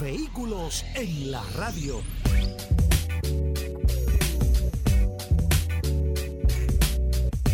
Vehículos en la radio.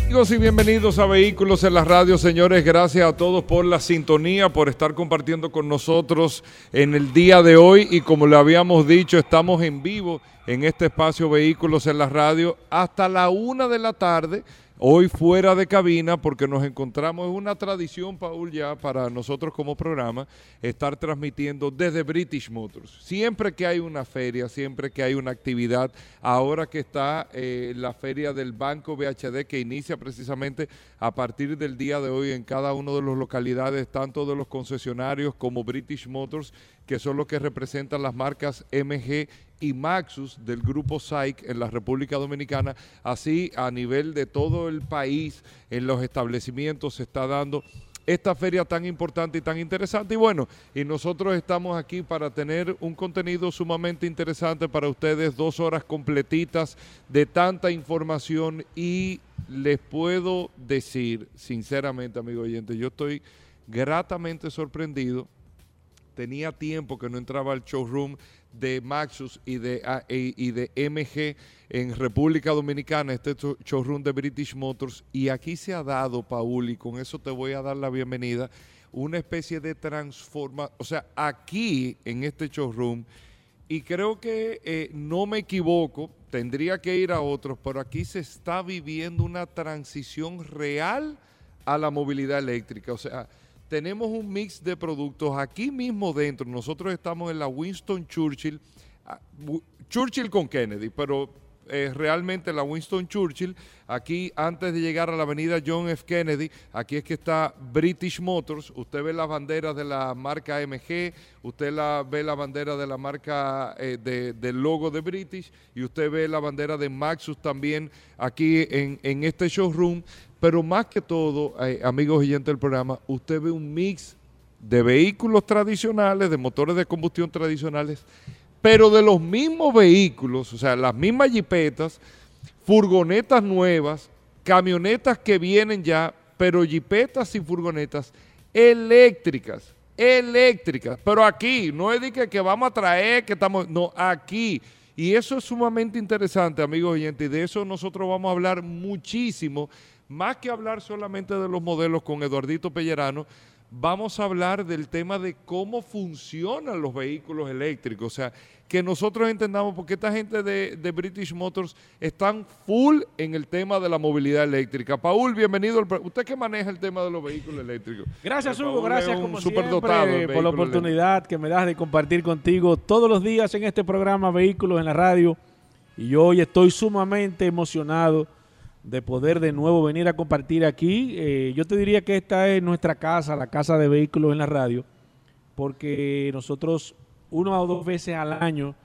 Amigos y bienvenidos a Vehículos en la Radio, señores. Gracias a todos por la sintonía, por estar compartiendo con nosotros en el día de hoy. Y como le habíamos dicho, estamos en vivo en este espacio Vehículos en la Radio hasta la una de la tarde Hoy fuera de cabina porque nos encontramos, es una tradición, Paul, ya para nosotros como programa, estar transmitiendo desde British Motors. Siempre que hay una feria, siempre que hay una actividad, ahora que está eh, la feria del Banco BHD que inicia precisamente a partir del día de hoy en cada una de las localidades, tanto de los concesionarios como British Motors, que son los que representan las marcas MG y Maxus del grupo SAIC en la República Dominicana, así a nivel de todo el país, en los establecimientos se está dando esta feria tan importante y tan interesante. Y bueno, y nosotros estamos aquí para tener un contenido sumamente interesante para ustedes, dos horas completitas de tanta información y les puedo decir, sinceramente, amigo oyente, yo estoy gratamente sorprendido. Tenía tiempo que no entraba al showroom de Maxus y de, MG en República Dominicana, este showroom de British Motors, y aquí se ha dado, Paul, y con eso te voy a dar la bienvenida, una especie de transforma, o sea, aquí en este showroom, y creo que eh, no me equivoco, tendría que ir a otros, pero aquí se está viviendo una transición real a la movilidad eléctrica, o sea, tenemos un mix de productos aquí mismo dentro. Nosotros estamos en la Winston Churchill, ah, Churchill con Kennedy, pero eh, realmente la Winston Churchill, aquí antes de llegar a la avenida John F. Kennedy, aquí es que está British Motors, usted ve las banderas de la marca MG, usted la, ve la bandera de la marca eh, del logo de British y usted ve la bandera de Maxus también aquí en, en este showroom. Pero más que todo, eh, amigos y gente del programa, usted ve un mix de vehículos tradicionales, de motores de combustión tradicionales, pero de los mismos vehículos, o sea, las mismas jipetas, furgonetas nuevas, camionetas que vienen ya, pero jipetas y furgonetas eléctricas, eléctricas. Pero aquí, no es de que, vamos a traer, que estamos, no, aquí. Y eso es sumamente interesante, amigos oyentes, y de eso nosotros vamos a hablar muchísimo más que hablar solamente de los modelos con Eduardito Pellerano, vamos a hablar del tema de cómo funcionan los vehículos eléctricos. O sea, que nosotros entendamos, porque esta gente de, British Motors están full en el tema de la movilidad eléctrica. Paul, bienvenido. usted que maneja el tema de los vehículos eléctricos. Gracias, Hugo. Gracias como siempre por la oportunidad que me das de compartir contigo todos los días en este programa Vehículos en la Radio. Y yo hoy estoy sumamente emocionado de poder de nuevo venir a compartir aquí. Eh, yo te diría que esta es nuestra casa, la casa de vehículos en la radio, porque nosotros una o dos veces al año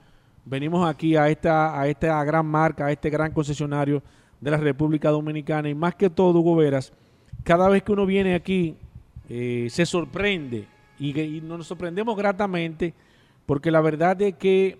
venimos aquí a esta, a esta gran marca, a este gran concesionario de la República Dominicana y más que todo, Hugo Veras, cada vez que uno viene aquí eh, se sorprende y, y nos sorprendemos gratamente porque la verdad es que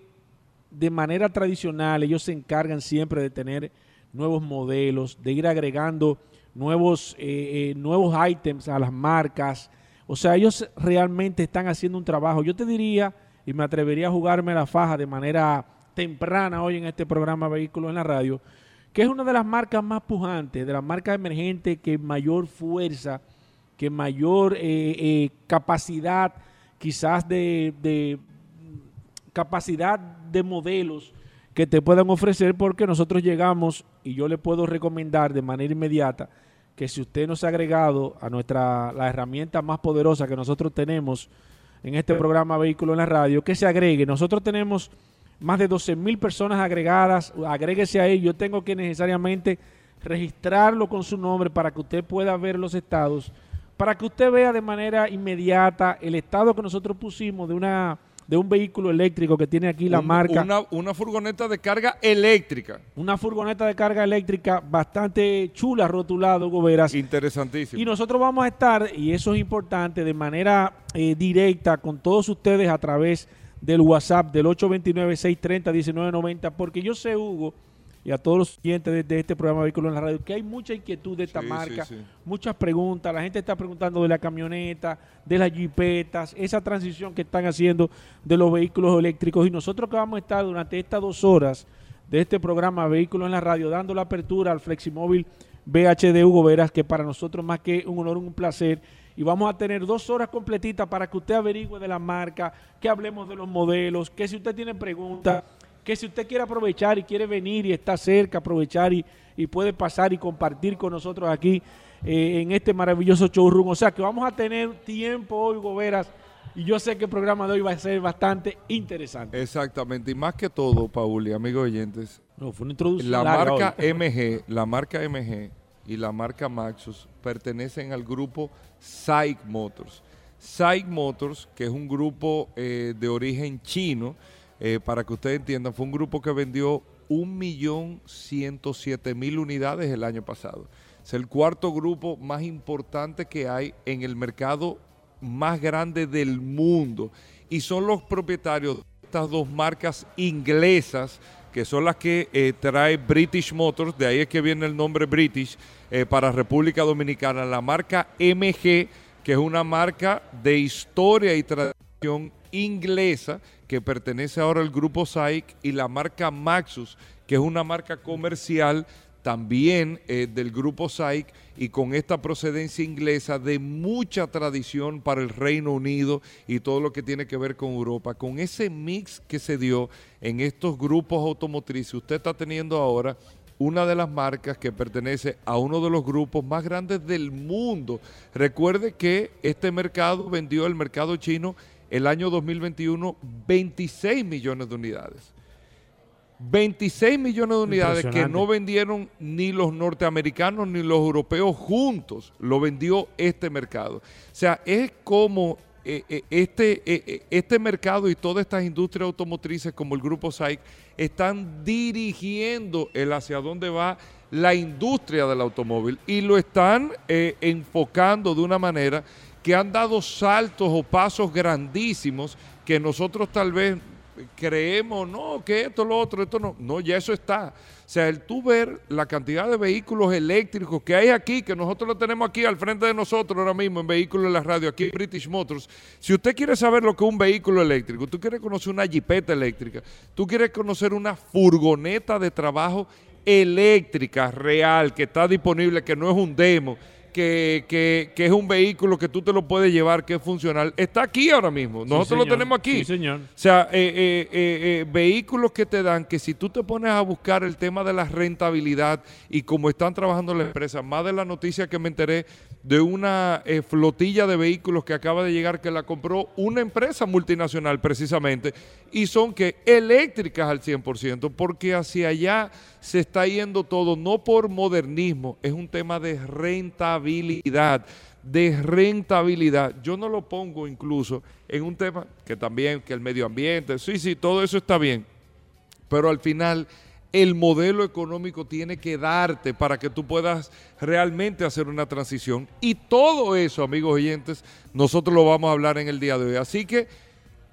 de manera tradicional ellos se encargan siempre de tener nuevos modelos, de ir agregando nuevos, eh, eh, nuevos ítems a las marcas. O sea, ellos realmente están haciendo un trabajo. Yo te diría, y me atrevería a jugarme la faja de manera temprana hoy en este programa Vehículos en la Radio, que es una de las marcas más pujantes, de las marcas emergentes que mayor fuerza, que mayor eh, capacidad, quizás de, de capacidad de modelos que te puedan ofrecer porque nosotros llegamos y yo le puedo recomendar de manera inmediata que si usted nos ha agregado a nuestra la herramienta más poderosa que nosotros tenemos en este programa Vehículo en la Radio, que se agregue. Nosotros tenemos más de 12 mil personas agregadas, agréguese ahí, yo tengo que necesariamente registrarlo con su nombre para que usted pueda ver los estados, para que usted vea de manera inmediata el estado que nosotros pusimos de una de un vehículo eléctrico que tiene aquí la marca. Una, una, furgoneta de carga eléctrica. Una furgoneta de carga eléctrica bastante chula, rotulado, Goberas. Interesantísimo. Y nosotros vamos a estar, y eso es importante, de manera eh, directa con todos ustedes a través del WhatsApp del 829-630-1990, porque yo sé, Hugo, y a todos los clientes de, este programa Vehículos en la Radio, que hay mucha inquietud de esta marca, muchas preguntas, la gente está preguntando de la camioneta, de las jipetas, esa transición que están haciendo de los vehículos eléctricos. Y nosotros que vamos a estar durante estas dos horas de este programa Vehículos en la Radio, dando la apertura al Fleximóvil BHD Hugo Veras, que para nosotros más que un honor, un placer, y vamos a tener dos horas completitas para que usted averigüe de la marca, que hablemos de los modelos, que si usted tiene preguntas, que si usted quiere aprovechar y quiere venir y está cerca, aprovechar y, puede pasar y compartir con nosotros aquí eh, en este maravilloso showroom. O sea que vamos a tener tiempo hoy, Goberas, y yo sé que el programa de hoy va a ser bastante interesante. Exactamente, y más que todo, Paul y amigos oyentes, no, fue una introducción la marca MG, la marca MG y la marca Maxus pertenecen al grupo SAIC Motors. SAIC Motors, que es un grupo eh, de origen chino, eh, para que ustedes entiendan, fue un grupo que vendió 1.107.000 unidades el año pasado. Es el cuarto grupo más importante que hay en el mercado más grande del mundo. Y son los propietarios de estas dos marcas inglesas, que son las que eh, trae British Motors, de ahí es que viene el nombre British, eh, para República Dominicana. La marca MG, que es una marca de historia y tradición inglesa que pertenece ahora al grupo SAIC y la marca Maxus, que es una marca comercial también eh, del grupo SAIC y con esta procedencia inglesa de mucha tradición para el Reino Unido y todo lo que tiene que ver con Europa. Con ese mix que se dio en estos grupos automotrices, usted está teniendo ahora una de las marcas que pertenece a uno de los grupos más grandes del mundo. Recuerde que este mercado vendió el mercado chino el año 2021 26 millones de unidades. 26 millones de unidades que no vendieron ni los norteamericanos ni los europeos juntos, lo vendió este mercado. O sea, es como eh, eh, este, eh, este mercado y todas estas industrias automotrices como el grupo SAIC están dirigiendo el hacia dónde va la industria del automóvil y lo están enfocando de una manera que han dado saltos o pasos grandísimos que nosotros tal vez creemos, no, que esto, lo otro, esto no. No, ya eso está. O sea, el tú ver la cantidad de vehículos eléctricos que hay aquí, que nosotros lo tenemos aquí al frente de nosotros ahora mismo en Vehículos en la Radio, aquí en British Motors. Si usted quiere saber lo que es un vehículo eléctrico, tú quieres conocer una jipeta eléctrica, tú quieres conocer una furgoneta de trabajo eléctrica real que está disponible, que no es un demo, que, que, es un vehículo que tú te lo puedes llevar, que es funcional, está aquí ahora mismo. Nosotros lo tenemos aquí. Sí, señor. O sea, eh, eh, eh, vehículos que te dan que si tú te pones a buscar el tema de la rentabilidad y cómo están trabajando las empresas, más de la noticia que me enteré de una flotilla de vehículos que acaba de llegar que la compró una empresa multinacional precisamente y son que eléctricas al 100%, porque hacia allá se está yendo todo, no por modernismo, es un tema de rentabilidad, de rentabilidad. Yo no lo pongo incluso en un tema que también, que el medio ambiente, sí, sí, todo eso está bien, pero al final el modelo económico tiene que darte para que tú puedas realmente hacer una transición. Y todo eso, amigos oyentes, nosotros lo vamos a hablar en el día de hoy. Así que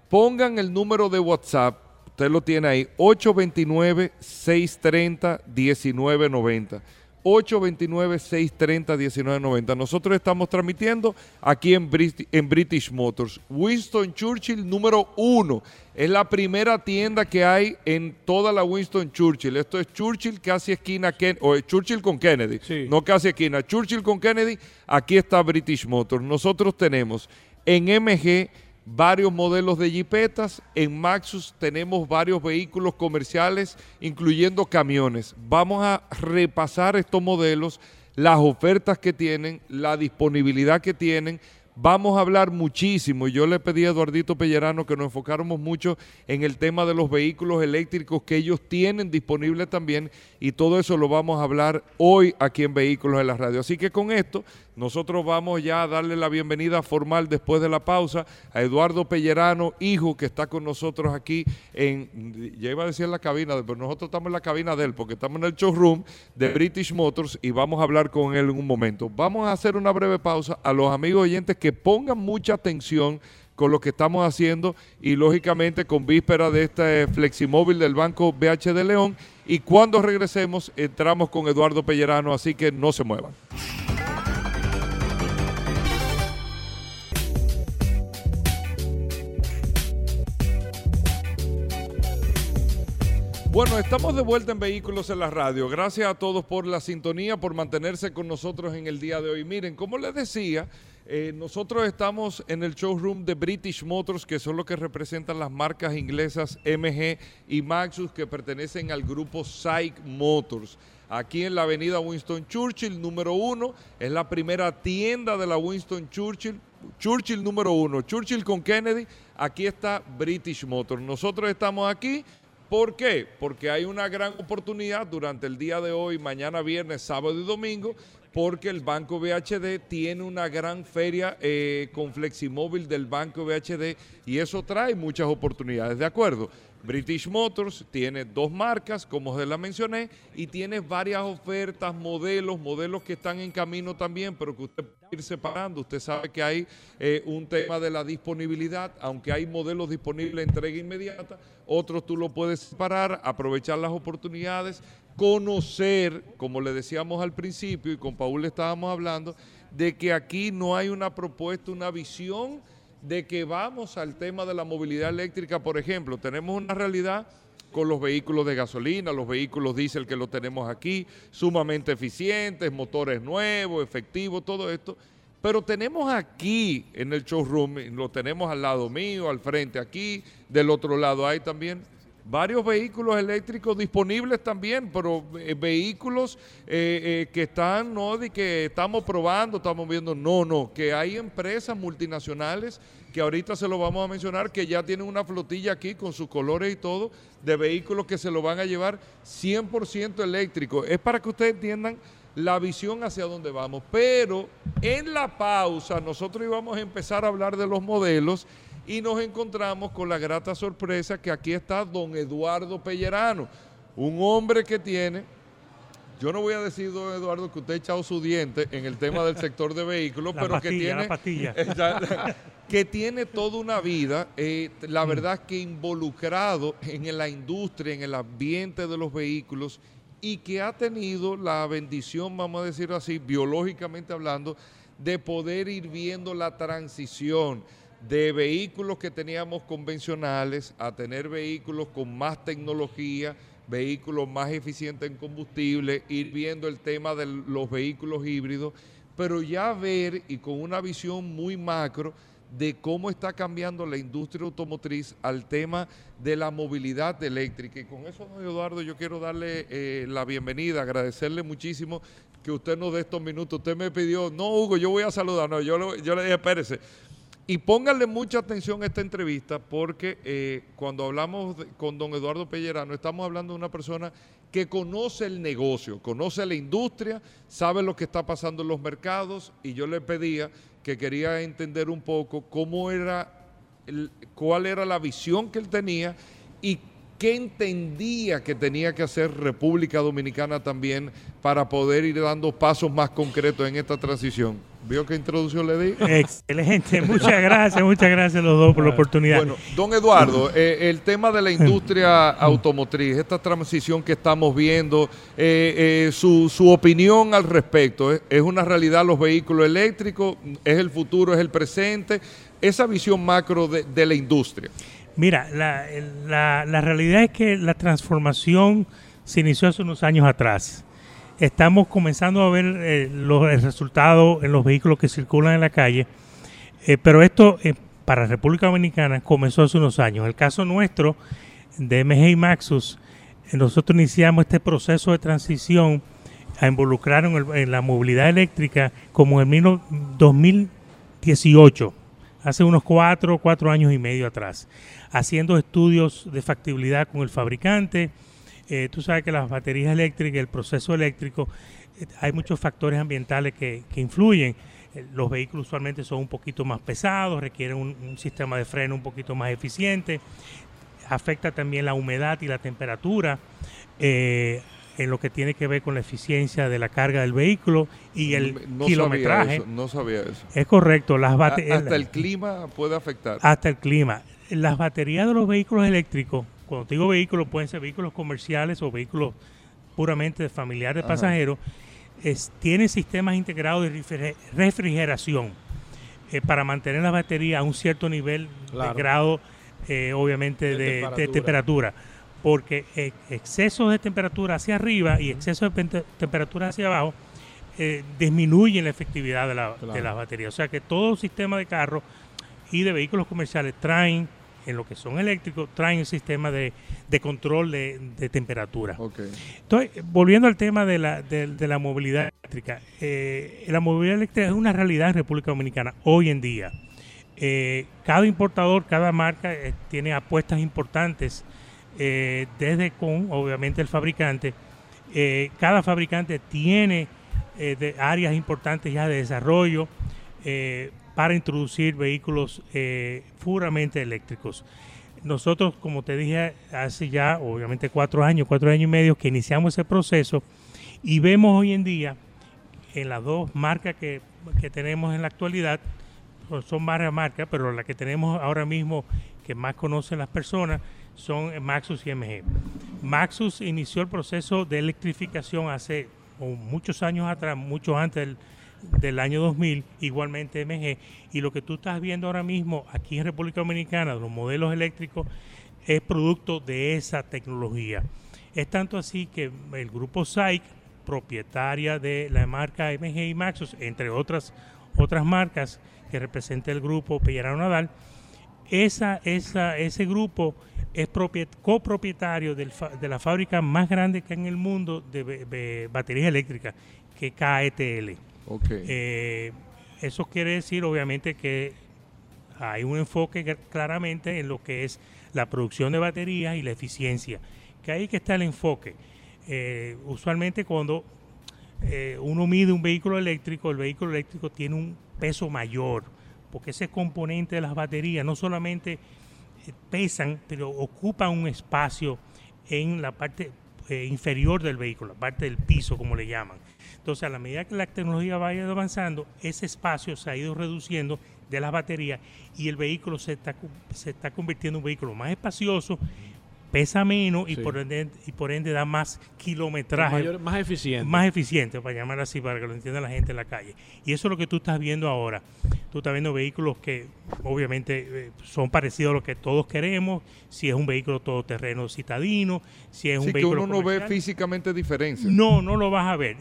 pongan el número de WhatsApp Usted lo tiene ahí, 829-630-1990. 829-630-1990. Nosotros estamos transmitiendo aquí en, en, British Motors. Winston Churchill número uno. Es la primera tienda que hay en toda la Winston Churchill. Esto es Churchill casi esquina, o Churchill con Kennedy. No casi esquina. Churchill con Kennedy. Aquí está British Motors. Nosotros tenemos en MG varios modelos de jipetas. En Maxus tenemos varios vehículos comerciales, incluyendo camiones. Vamos a repasar estos modelos, las ofertas que tienen, la disponibilidad que tienen. Vamos a hablar muchísimo, yo le pedí a Eduardito Pellerano que nos enfocáramos mucho en el tema de los vehículos eléctricos que ellos tienen disponibles también, y todo eso lo vamos a hablar hoy aquí en Vehículos de la Radio. Así que con esto Nosotros vamos ya a darle la bienvenida formal después de la pausa a Eduardo Pellerano, hijo, que está con nosotros aquí en, ya iba a decir en la cabina, pero nosotros estamos en la cabina de él, porque estamos en el showroom de British Motors y vamos a hablar con él en un momento. Vamos a hacer una breve pausa a los amigos oyentes que pongan mucha atención con lo que estamos haciendo y lógicamente con víspera de este fleximóvil del Banco BH de León. Y cuando regresemos entramos con Eduardo Pellerano, así que no se muevan. Bueno, estamos de vuelta en Vehículos en la Radio. Gracias a todos por la sintonía, por mantenerse con nosotros en el día de hoy. Miren, como les decía, eh, nosotros estamos en el showroom de British Motors, que son los que representan las marcas inglesas MG y Maxus, que pertenecen al grupo SAIC Motors. Aquí en la avenida Winston Churchill, número uno, es la primera tienda de la Winston Churchill. Churchill número uno, Churchill con Kennedy, aquí está British Motors. Nosotros estamos aquí ¿Por qué? Porque hay una gran oportunidad durante el día de hoy, mañana viernes, sábado y domingo, porque el Banco BHD tiene una gran feria eh, con Fleximóvil del Banco BHD y eso trae muchas oportunidades, ¿de acuerdo? British Motors tiene dos marcas, como se la mencioné, y tiene varias ofertas, modelos, modelos que están en camino también, pero que usted puede ir separando. Usted sabe que hay eh, un tema de la disponibilidad, aunque hay modelos disponibles entrega inmediata, otros tú lo puedes separar, aprovechar las oportunidades, conocer, como le decíamos al principio y con Paul estábamos hablando, de que aquí no hay una propuesta, una visión de que vamos al tema de la movilidad eléctrica, por ejemplo, tenemos una realidad con los vehículos de gasolina, los vehículos diésel que lo tenemos aquí, sumamente eficientes, motores nuevos, efectivos, todo esto. Pero tenemos aquí en el showroom, lo tenemos al lado mío, al frente aquí, del otro lado hay también varios vehículos eléctricos disponibles también, pero eh, vehículos eh, eh, que están, no de que estamos probando, estamos viendo, no, no, que hay empresas multinacionales que ahorita se lo vamos a mencionar, que ya tienen una flotilla aquí con sus colores y todo, de vehículos que se lo van a llevar 100% eléctrico. Es para que ustedes entiendan la visión hacia dónde vamos. Pero en la pausa nosotros íbamos a empezar a hablar de los modelos y nos encontramos con la grata sorpresa que aquí está don Eduardo Pellerano, un hombre que tiene, yo no voy a decir, don Eduardo, que usted ha echado su diente en el tema del sector de vehículos, pero que tiene... que tiene toda una vida, eh, la mm. verdad que involucrado en la industria, en el ambiente de los vehículos y que ha tenido la bendición, vamos a decirlo así, biológicamente hablando, de poder ir viendo la transición de vehículos que teníamos convencionales a tener vehículos con más tecnología, vehículos más eficientes en combustible, ir viendo el tema de los vehículos híbridos, pero ya ver y con una visión muy macro de cómo está cambiando la industria automotriz al tema de la movilidad eléctrica. Y con eso, don Eduardo, yo quiero darle eh, la bienvenida, agradecerle muchísimo que usted nos dé estos minutos. Usted me pidió, no, Hugo, yo voy a saludar. No, yo, yo le dije, espérese, y pónganle mucha atención a esta entrevista porque eh, cuando hablamos con don Eduardo Pellerano estamos hablando de una persona que conoce el negocio, conoce la industria, sabe lo que está pasando en los mercados y yo le pedía que quería entender un poco cómo era, cuál era la visión que él tenía y qué entendía que tenía que hacer República Dominicana también para poder ir dando pasos más concretos en esta transición. ¿Vio qué introducción le di? Excelente, muchas gracias, muchas gracias a los dos por la oportunidad. Bueno, don Eduardo, eh, el tema de la industria automotriz, esta transición que estamos viendo, eh, eh, su, su, opinión al respecto, ¿es una realidad los vehículos eléctricos? ¿Es el futuro, es el presente? Esa visión macro de, de la industria. Mira, la, la, la realidad es que la transformación se inició hace unos años atrás estamos comenzando a ver eh, los, el resultado en los vehículos que circulan en la calle, eh, pero esto eh, para República Dominicana comenzó hace unos años. El caso nuestro de MG Maxus, nosotros iniciamos este proceso de transición a involucrar en, la movilidad eléctrica como en el 2018, hace unos cuatro, cuatro años y medio atrás, haciendo estudios de factibilidad con el fabricante, eh, tú sabes que las baterías eléctricas, el proceso eléctrico, hay muchos factores ambientales que, influyen. Eh, los vehículos usualmente son un poquito más pesados, requieren un, sistema de freno un poquito más eficiente. Afecta también la humedad y la temperatura. Eh, en lo que tiene que ver con la eficiencia de la carga del vehículo y el kilometraje. no sabía eso. Es correcto. Las hasta el clima puede afectar. Hasta el clima. Las baterías de los vehículos eléctricos, cuando digo vehículos, pueden ser vehículos comerciales o vehículos puramente familiares de pasajeros, tienen sistemas integrados de refrigeración eh, para mantener la batería a un cierto nivel de grado, eh, obviamente, de, temperatura. porque exceso de temperatura hacia arriba y exceso de temperatura hacia abajo eh, disminuyen la efectividad de la, de la batería. O sea que todo sistema de carro y de vehículos comerciales traen, en lo que son eléctricos, traen un sistema de, control de, temperatura. Entonces, volviendo al tema de la, de, la movilidad eléctrica, eh, la movilidad eléctrica es una realidad en República Dominicana hoy en día. Eh, cada importador, cada marca tiene apuestas importantes eh, desde con, obviamente, el fabricante. Eh, cada fabricante tiene eh, áreas importantes ya de desarrollo para introducir vehículos puramente eléctricos. Nosotros, como te dije, hace ya, obviamente, cuatro años, cuatro años y medio que iniciamos ese proceso y vemos hoy en día en las dos marcas que, que tenemos en la actualidad, pues, son varias marcas, pero la que tenemos ahora mismo que más conocen las personas son Maxus y MG. Maxus inició el proceso de electrificación hace muchos años atrás, mucho antes del, año 2000, igualmente MG, y lo que tú estás viendo ahora mismo aquí en República Dominicana, los modelos eléctricos, es producto de esa tecnología. Es tanto así que el grupo SAIC, propietaria de la marca MG y Maxus, entre otras, otras marcas que representa el grupo Pellerano Nadal, esa, esa, ese grupo es copropietario de la fábrica más grande que hay en el mundo de, baterías eléctricas, que es Eh, eso quiere decir, obviamente, que hay un enfoque claramente en lo que es la producción de baterías y la eficiencia, que ahí que está el enfoque. Eh, usualmente cuando eh, uno mide un vehículo eléctrico, el vehículo eléctrico tiene un peso mayor, porque ese componente de las baterías no solamente pesan, pero ocupan un espacio en la parte eh, inferior del vehículo, la parte del piso, como le llaman. Entonces, a la medida que la tecnología vaya avanzando, ese espacio se ha ido reduciendo de las baterías y el vehículo se está, se está convirtiendo en un vehículo más espacioso, pesa menos y, por ende, y por ende da más kilometraje. más eficiente. Más eficiente, para llamar así, para que lo entienda la gente en la calle. Y eso es lo que tú estás viendo ahora. Tú estás viendo vehículos que obviamente eh, son parecidos a lo que todos queremos, si es un vehículo todoterreno citadino, si es un vehículo... que uno no ve físicamente diferencia. No, no lo vas a ver.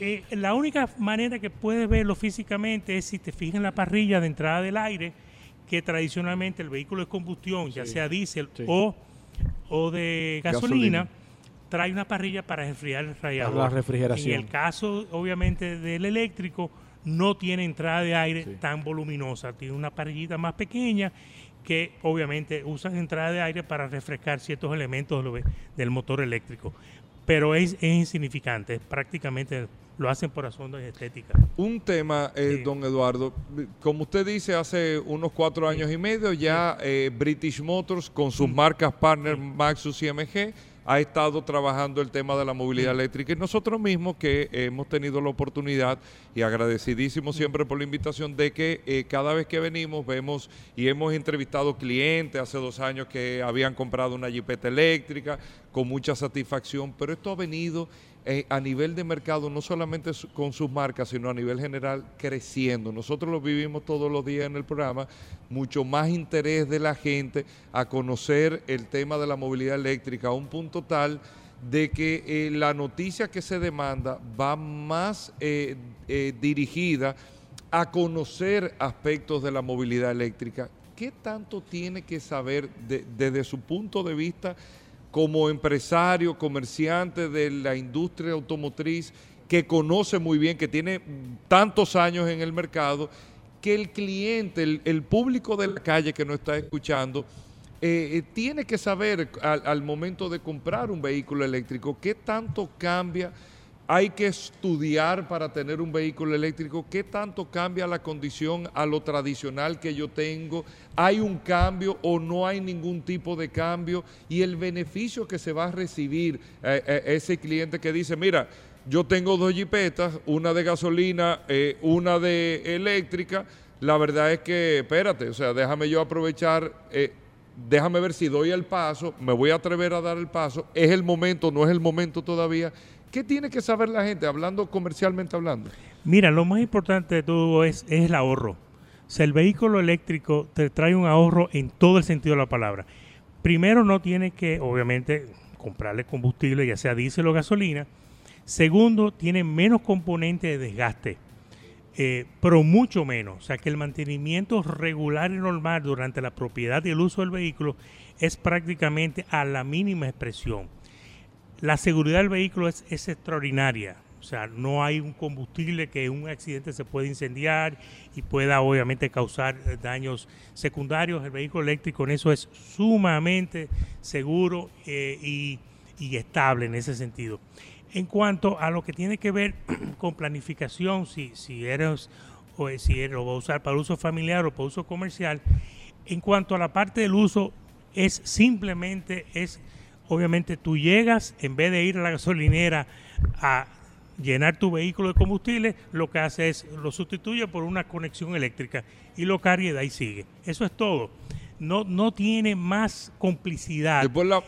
Eh, la única manera que puedes verlo físicamente es si te fijas en la parrilla de entrada del aire, que tradicionalmente el vehículo de combustión, ya sea diésel o o de gasolina, trae una parrilla para enfriar el radiador. la refrigeración. En el caso, obviamente, del eléctrico, no tiene entrada de aire tan voluminosa, tiene una parrillita más pequeña que obviamente usan entrada de aire para refrescar ciertos elementos del motor eléctrico. Pero es, insignificante, prácticamente lo hacen por asuntos estéticas. Un tema, eh, don Eduardo, como usted dice, hace unos cuatro años y medio ya eh, British Motors con sus marcas partner Maxus y MG ha estado trabajando el tema de la movilidad eléctrica y nosotros mismos que hemos tenido la oportunidad y agradecidísimo siempre por la invitación de que eh, cada vez que venimos vemos y hemos entrevistado clientes. Hace dos años que habían comprado una jipeta eléctrica con mucha satisfacción, pero esto ha venido eh, a nivel de mercado, no solamente con sus marcas, sino a nivel general, creciendo. Nosotros lo vivimos todos los días en el programa, mucho más interés de la gente a conocer el tema de la movilidad eléctrica a un punto tal de que eh, la noticia que se demanda va más eh, dirigida a conocer aspectos de la movilidad eléctrica. ¿Qué tanto tiene que saber desde su punto de vista? Como empresario, comerciante de la industria automotriz, que conoce muy bien, que tiene tantos años en el mercado, que el cliente, el, público de la calle que nos está escuchando, eh, eh, tiene que saber al, momento de comprar un vehículo eléctrico qué tanto cambia hay que estudiar para tener un vehículo eléctrico, qué tanto cambia la condición a lo tradicional que yo tengo, hay un cambio o no hay ningún tipo de cambio y el beneficio que se va a recibir eh, eh, ese cliente que dice, mira, yo tengo dos jipetas, una de gasolina, eh, una de eléctrica, la verdad es que, espérate, o sea, déjame yo aprovechar déjame ver si doy el paso, me voy a atrever a dar el paso, es el momento, no es el momento todavía. ¿Qué tiene que saber la gente, hablando comercialmente hablando? Mira, lo más importante de todo es, el ahorro. O el vehículo eléctrico te trae un ahorro en todo el sentido de la palabra. Primero, no tiene que, obviamente, comprarle combustible, ya sea diésel o gasolina. Segundo, tiene menos componentes de desgaste. Eh, pero mucho menos. O sea que el mantenimiento regular y normal durante la propiedad y el uso del vehículo es prácticamente a la mínima expresión. La seguridad del vehículo es, extraordinaria. O sea, no hay un combustible que un accidente se pueda incendiar y pueda obviamente causar eh, daños secundarios. El vehículo eléctrico en eso es sumamente seguro eh, y, y estable en ese sentido. En cuanto a lo que tiene que ver con planificación, si, si eres o si lo va a usar para uso familiar o para uso comercial, en cuanto a la parte del uso, es simplemente, es obviamente tú llegas, en vez de ir a la gasolinera a llenar tu vehículo de combustible, lo que hace es lo sustituye por una conexión eléctrica y lo carga y de ahí sigue. Eso es todo. No, no tiene más complicidad.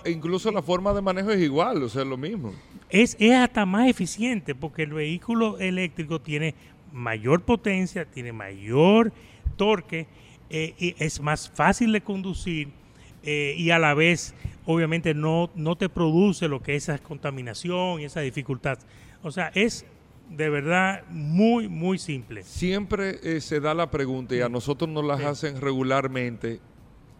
incluso la forma de manejo es igual, o sea, es lo mismo es, es hasta más eficiente porque el vehículo eléctrico tiene mayor potencia, tiene mayor torque, eh, y es más fácil de conducir eh, y a la vez obviamente no, no te produce lo que es esa contaminación y esa dificultad. O sea, es de verdad muy, muy simple. Siempre eh, se da la pregunta y a nosotros nos las hacen regularmente,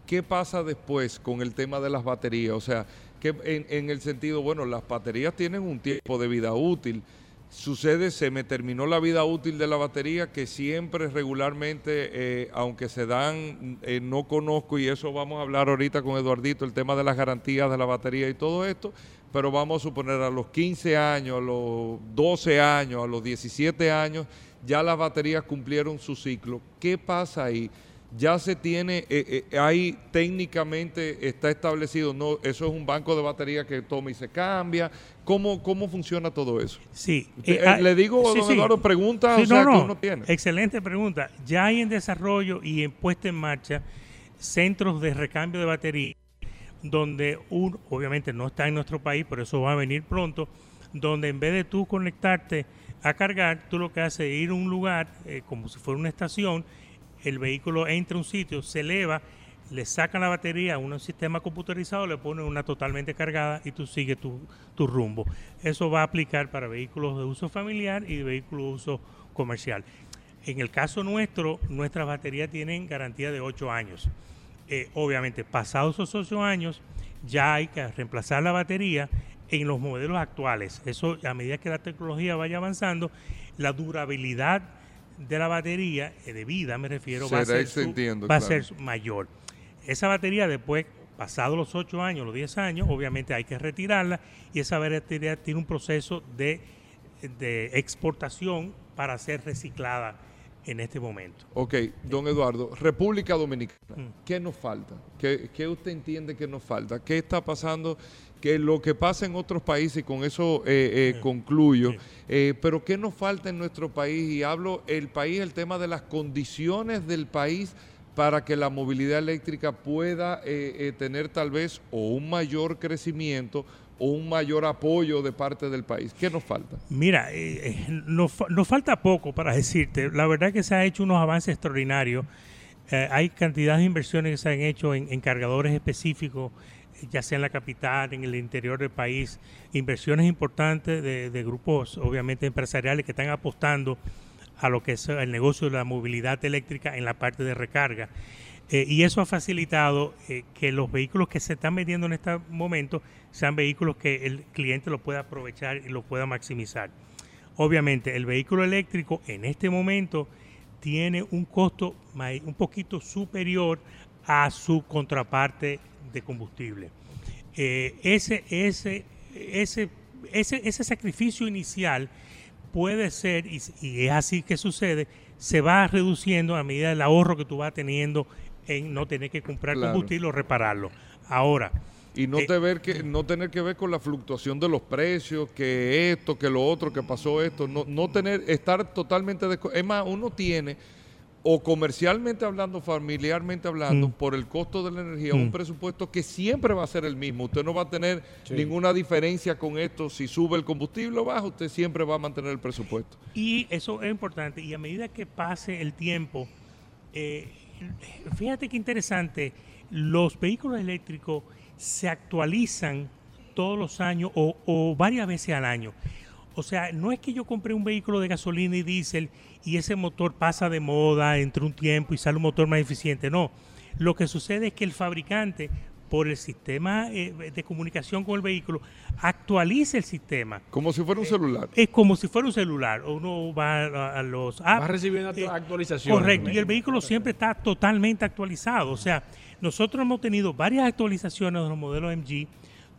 ¿qué pasa después con el tema de las baterías? O sea, que en, el sentido, bueno, las baterías tienen un tiempo de vida útil. Sucede, se me terminó la vida útil de la batería, que siempre regularmente, eh, aunque se dan, eh, no conozco, y eso vamos a hablar ahorita con Eduardito, el tema de las garantías de la batería y todo esto, pero vamos a suponer a los 15 años, a los 12 años, a los 17 años, ya las baterías cumplieron su ciclo. ¿Qué pasa ahí? Ya se tiene, eh, eh, ahí técnicamente está establecido, no, eso es un banco de batería que toma y se cambia. ¿Cómo, cómo funciona todo eso? Sí. Eh, ah, le digo, don Eduardo, pregunta o sea, que uno tiene. Excelente pregunta. Ya hay en desarrollo y en puesta en marcha centros de recambio de batería, donde un, obviamente no está en nuestro país, pero eso va a venir pronto, donde en vez de tú conectarte a cargar, tú lo que haces es ir a un lugar, como si fuera una estación, el vehículo entra a un sitio, se eleva, le sacan la batería a un sistema computarizado, le ponen una totalmente cargada y tú sigues tu, rumbo. Eso va a aplicar para vehículos de uso familiar y vehículos de uso comercial. En el caso nuestro, nuestras baterías tienen garantía de 8 años. Eh, obviamente, pasados esos 8 años, ya hay que reemplazar la batería en los modelos actuales. Eso, a medida que la tecnología vaya avanzando, la durabilidad de la batería, eh, de vida me refiero, va, a ser, va a ser mayor. Esa batería después, pasados los 8 años, los 10 años, obviamente hay que retirarla y esa batería tiene un proceso de, exportación para ser reciclada en este momento. Ok, don Eduardo, República Dominicana, mm. ¿qué nos falta? ¿Qué, ¿Qué, usted entiende que nos falta? ¿Qué está pasando que lo que pasa en otros países, y con eso eh, eh, concluyo, eh, pero ¿qué nos falta en nuestro país? Y hablo el país, el tema de las condiciones del país para que la movilidad eléctrica pueda tener tal vez o un mayor crecimiento o un mayor apoyo de parte del país. ¿Qué nos falta? Mira, nos, falta poco para decirte. La verdad que se han hecho unos avances extraordinarios. hay cantidad de inversiones que se han hecho en cargadores específicos ya sea en la capital, en el interior del país, inversiones importantes de, grupos, obviamente, empresariales que están apostando a lo que es el negocio de la movilidad eléctrica en la parte de recarga. Eh, y eso ha facilitado eh, que los vehículos que se están vendiendo en este momento sean vehículos que el cliente lo pueda aprovechar y lo pueda maximizar. Obviamente, el vehículo eléctrico en este momento tiene un costo un poquito superior a su contraparte de combustible. Eh, ese, ese, ese ese, ese sacrificio inicial puede ser, y, es así que sucede, se va reduciendo a medida del ahorro que tú vas teniendo en no tener que comprar combustible o repararlo. Ahora, y no, te ver que, no tener que ver con la fluctuación de los precios, que esto, que lo otro, que pasó esto, no, no tener, estar totalmente... es más, uno tiene o comercialmente hablando, familiarmente hablando, mm. por el costo de la energía, un mm. presupuesto que siempre va a ser el mismo. Usted no va a tener ninguna diferencia con esto. Si sube el combustible o baja, usted siempre va a mantener el presupuesto. Y eso es importante. Y a medida que pase el tiempo, eh, fíjate qué interesante, los vehículos eléctricos se actualizan todos los años o, o varias veces al año. O sea, no es que yo compré un vehículo de gasolina y diésel y ese motor pasa de moda entre un tiempo y sale un motor más eficiente. No, lo que sucede es que el fabricante, por el sistema eh, de comunicación con el vehículo, actualiza el sistema. Como si fuera un celular. es como si fuera un celular. Uno va a, los apps. Va recibiendo eh, actualizaciones. Correcto, y el vehículo siempre está totalmente actualizado. O sea, nosotros hemos tenido varias actualizaciones de los modelos MG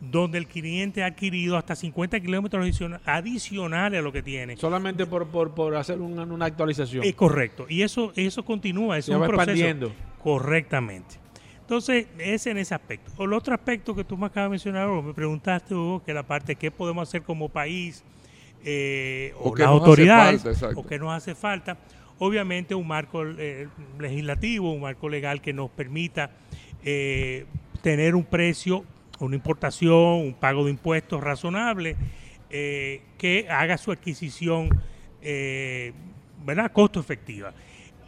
donde el cliente ha adquirido hasta 50 kilómetros adicionales a lo que tiene. Solamente por, por, hacer una, actualización. Es correcto. Y eso, eso continúa, es un proceso. Correctamente. Entonces, ese en ese aspecto. el otro aspecto que tú me acabas de mencionar, o me preguntaste, Hugo, que la parte qué podemos hacer como país, eh, o, las autoridades, o qué nos hace falta. Obviamente un marco eh, legislativo, un marco legal que nos permita eh, tener un precio una importación, un pago de impuestos razonable, eh, que haga su adquisición, eh, ¿verdad? Costo efectiva.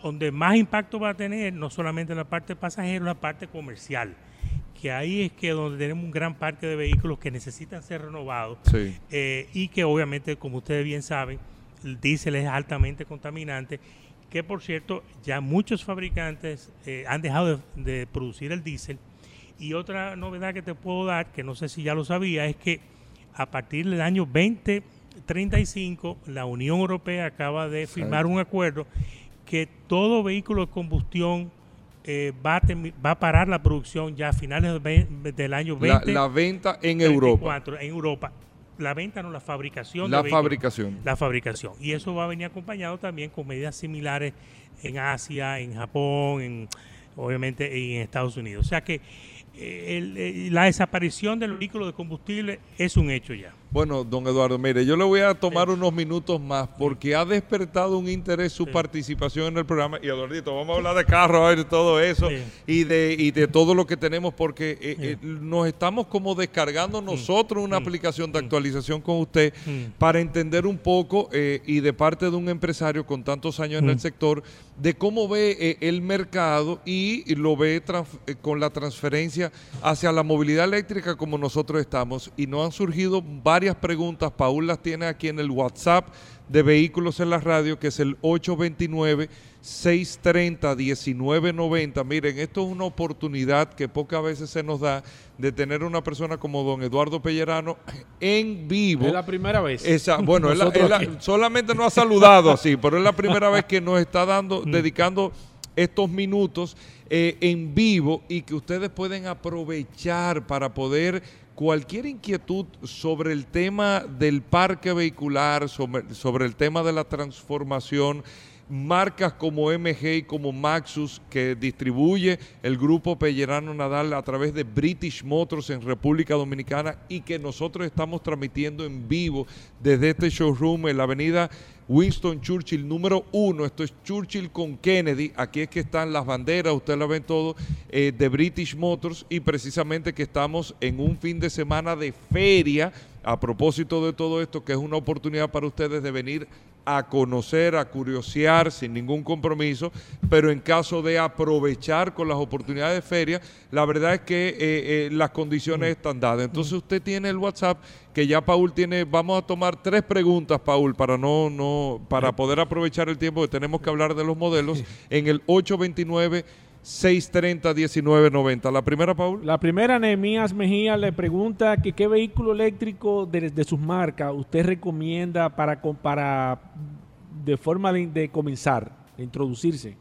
Donde más impacto va a tener, no solamente en la parte pasajera, la parte comercial que ahí es que donde tenemos un gran parque de vehículos que necesitan ser renovados eh, y que obviamente, como ustedes bien saben, el diésel es altamente contaminante, que por cierto ya muchos fabricantes han dejado de producir el diésel y otra novedad que te puedo dar, que no sé si ya lo sabía, es que a partir del año 2035 la Unión Europea acaba de firmar un acuerdo que todo vehículo de combustión eh, va, a va a parar la producción ya a finales del año 20. La, venta en Europa. En Europa. La venta no, la fabricación. La fabricación. La fabricación. Y eso va a venir acompañado también con medidas similares en Asia, en Japón, en, obviamente en Estados Unidos. O sea que eh, la desaparición del vehículo de combustible es un hecho ya. Bueno, don Eduardo, mire, yo le voy a tomar unos minutos más porque ha despertado un interés su participación en el programa. Y Eduardito, vamos a hablar de carros, de todo eso y, de, y de todo lo que tenemos porque eh, eh, nos estamos como descargando nosotros una aplicación de actualización con usted para entender un poco y de parte de un empresario con tantos años en el sector de cómo ve el mercado y lo ve con la transferencia hacia la movilidad eléctrica como nosotros estamos. Y no han surgido varios preguntas. Paul las tiene aquí en el WhatsApp de Vehículos en la Radio, que es el 829-630-1990. Miren, esto es una oportunidad que pocas veces se nos da de tener una persona como don Eduardo Pellerano en vivo. Es la primera vez. Esa, bueno, solamente nos ha saludado así, pero es la primera vez que nos está dando, mm. dedicando estos minutos eh, en vivo y que ustedes pueden aprovechar para poder cualquier inquietud sobre el tema del parque vehicular, sobre, el tema de la transformación, marcas como MG y como Maxus que distribuye el grupo Pellerano Nadal a través de British Motors en República Dominicana y que nosotros estamos transmitiendo en vivo desde este showroom en la avenida Winston Churchill número uno. Esto es Churchill con Kennedy. Aquí es que están las banderas, ustedes la ven todo, eh, de British Motors y precisamente que estamos en un fin de semana de feria. A propósito de todo esto, que es una oportunidad para ustedes de venir a conocer, a curiosear sin ningún compromiso, pero en caso de aprovechar con las oportunidades de feria, la verdad es que eh, eh, las condiciones mm. están dadas. Entonces mm. usted tiene el WhatsApp que ya Paul tiene, vamos a tomar tres preguntas, Paul, para no, no, para poder aprovechar el tiempo que tenemos que hablar de los modelos, en el 829 630-1990. La primera, Paul. La primera, Nehemías Mejía le pregunta que qué vehículo eléctrico de, sus marcas usted recomienda para, para de forma de, comenzar, de introducirse.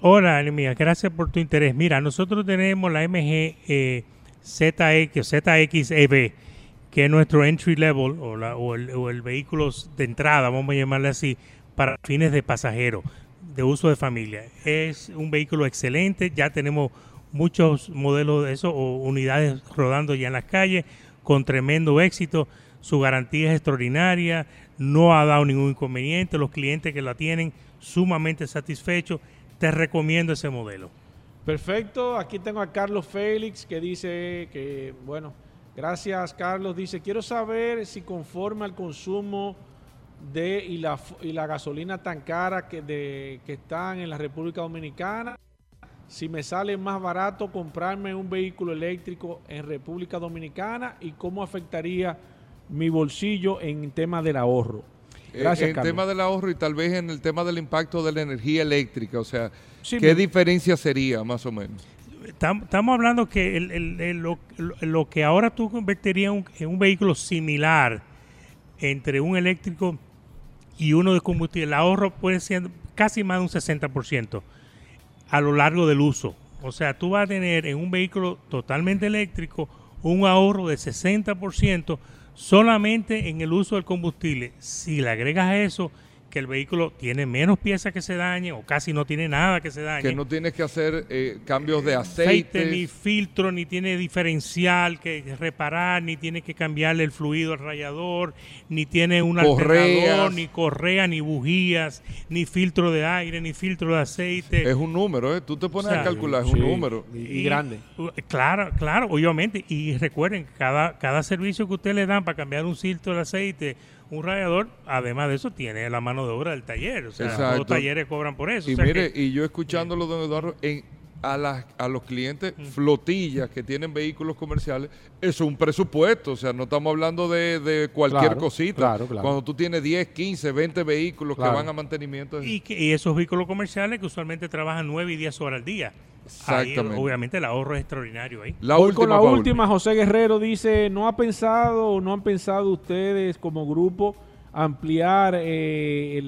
Hola, Nehemías, gracias por tu interés. Mira, nosotros tenemos la MG eh, ZX ZXEB, que es nuestro entry level o, el, o el vehículo de entrada, vamos a llamarle así, para fines de pasajero, de uso de familia. Es un vehículo excelente, ya tenemos muchos modelos de eso o unidades rodando ya en las calles con tremendo éxito. Su garantía es extraordinaria, no ha dado ningún inconveniente. Los clientes que la tienen sumamente satisfechos. Te recomiendo ese modelo. Perfecto, aquí tengo a Carlos Félix que dice que, bueno, gracias Carlos, dice, quiero saber si conforme al consumo de y la, y la gasolina tan cara que, de, que están en la República Dominicana, si me sale más barato comprarme un vehículo eléctrico en República Dominicana y cómo afectaría mi bolsillo en tema del ahorro. Eh, Gracias, en el tema del ahorro y tal vez en el tema del impacto de la energía eléctrica, o sea, ¿qué diferencia sería más o menos? Estamos hablando que lo, que ahora tú convertirías en un vehículo similar entre un eléctrico y uno de combustible, el ahorro puede ser casi más de un 60% a lo largo del uso. O sea, tú vas a tener en un vehículo totalmente eléctrico un ahorro de 60% solamente en el uso del combustible. Si le agregas a eso que el vehículo tiene menos piezas que se dañen o casi no tiene nada que se dañe. Que no tienes que hacer eh, cambios de aceite. Ni filtro, ni tiene diferencial que reparar, ni tiene que cambiarle el fluido al rayador, ni tiene un alternador, ni correa, ni bujías, ni filtro de aire, ni filtro de aceite. Es un número, ¿eh? Tú te pones a calcular, es un número. Y, grande. Claro, claro, obviamente. Y recuerden, cada, cada servicio que ustedes le dan para cambiar un filtro de aceite un radiador, además de eso, tiene la mano de obra del taller. O sea, los talleres cobran por eso. Y mire, y yo escuchándolo, don Eduardo, en, a, a los clientes flotillas que tienen vehículos comerciales, eso es un presupuesto, o sea, no estamos hablando de, cualquier cosita. Cuando tú tienes 10, 15, 20 vehículos que van a mantenimiento. Y, y esos vehículos comerciales que usualmente trabajan 9 y 10 horas al día. Exactamente. obviamente el ahorro es extraordinario ahí. La última, con la última, José Guerrero dice, ¿no ha pensado o no han pensado ustedes como grupo ampliar eh,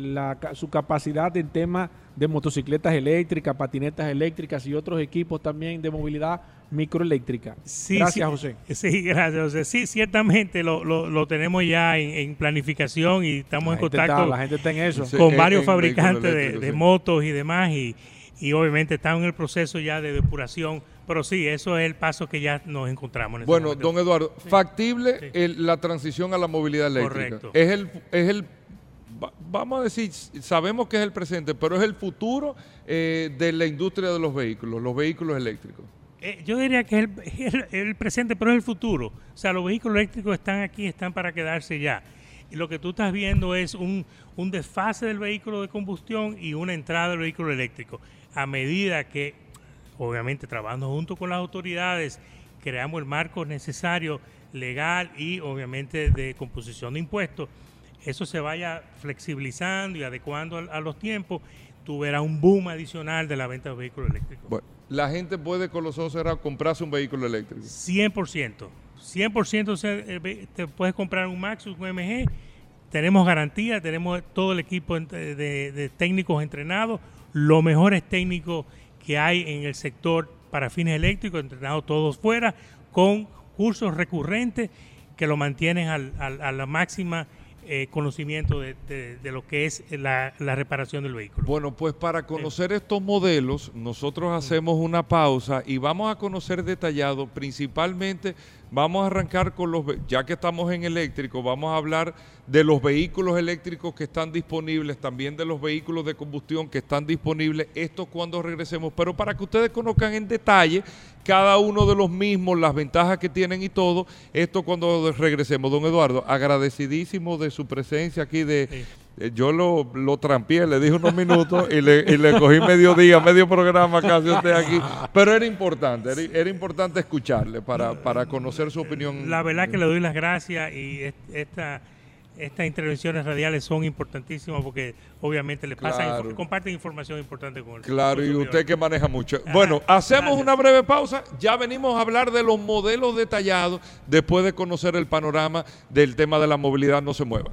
su capacidad en tema de motocicletas eléctricas, patinetas eléctricas y otros equipos también de movilidad microeléctrica? Sí, gracias, José. Sí, gracias, José. Sí, ciertamente lo, tenemos ya en, planificación y estamos en contacto la gente está en eso. con varios fabricantes de, motos y demás y y obviamente están en el proceso ya de depuración, pero sí, eso es el paso que ya nos encontramos. En bueno, don Eduardo, factible la transición a la movilidad eléctrica. Correcto. Es el, es el, vamos a decir, sabemos que es el presente, pero es el futuro eh, de la industria de los vehículos, los vehículos eléctricos. Eh, yo diría que es el, el, presente, pero es el futuro. O sea, los vehículos eléctricos están aquí, están para quedarse ya. Y lo que tú estás viendo es un, un desfase del vehículo de combustión y una entrada del vehículo eléctrico a medida que, obviamente trabajando junto con las autoridades, creamos el marco necesario, legal y obviamente de composición de impuestos, eso se vaya flexibilizando y adecuando a, los tiempos, tú verás un boom adicional de la venta de vehículos eléctricos. Bueno, la gente puede con los ojos cerrados comprarse un vehículo eléctrico. 100%. 100% eh, te puedes comprar un Maxus, un MG. Tenemos garantía, tenemos todo el equipo de técnicos entrenados. Los mejores técnicos que hay en el sector para fines eléctricos, entrenados todos fuera, con cursos recurrentes que lo mantienen al, a la máxima eh, conocimiento de, lo que es la, reparación del vehículo. Bueno, pues para conocer estos modelos, nosotros hacemos una pausa y vamos a conocer detallado, principalmente vamos a arrancar con los, ya que estamos en eléctrico, vamos a hablar de los vehículos eléctricos que están disponibles, también de los vehículos de combustión que están disponibles, esto cuando regresemos, pero para que ustedes conozcan en detalle cada uno de los mismos, las ventajas que tienen y todo, esto cuando regresemos. Don Eduardo, agradecidísimo de su presencia aquí de... yo lo, lo trampié, le dije unos minutos y le, y le cogí medio día, medio programa casi usted aquí. Pero era importante, era, importante escucharle para, para conocer su opinión. La verdad que le doy las gracias y esta estas intervenciones radiales son importantísimas porque obviamente le pasan, comparten información importante con el Claro, y usted que maneja mucho. bueno, hacemos una breve pausa, ya venimos a hablar de los modelos detallados después de conocer el panorama del tema de la movilidad, no se muevan.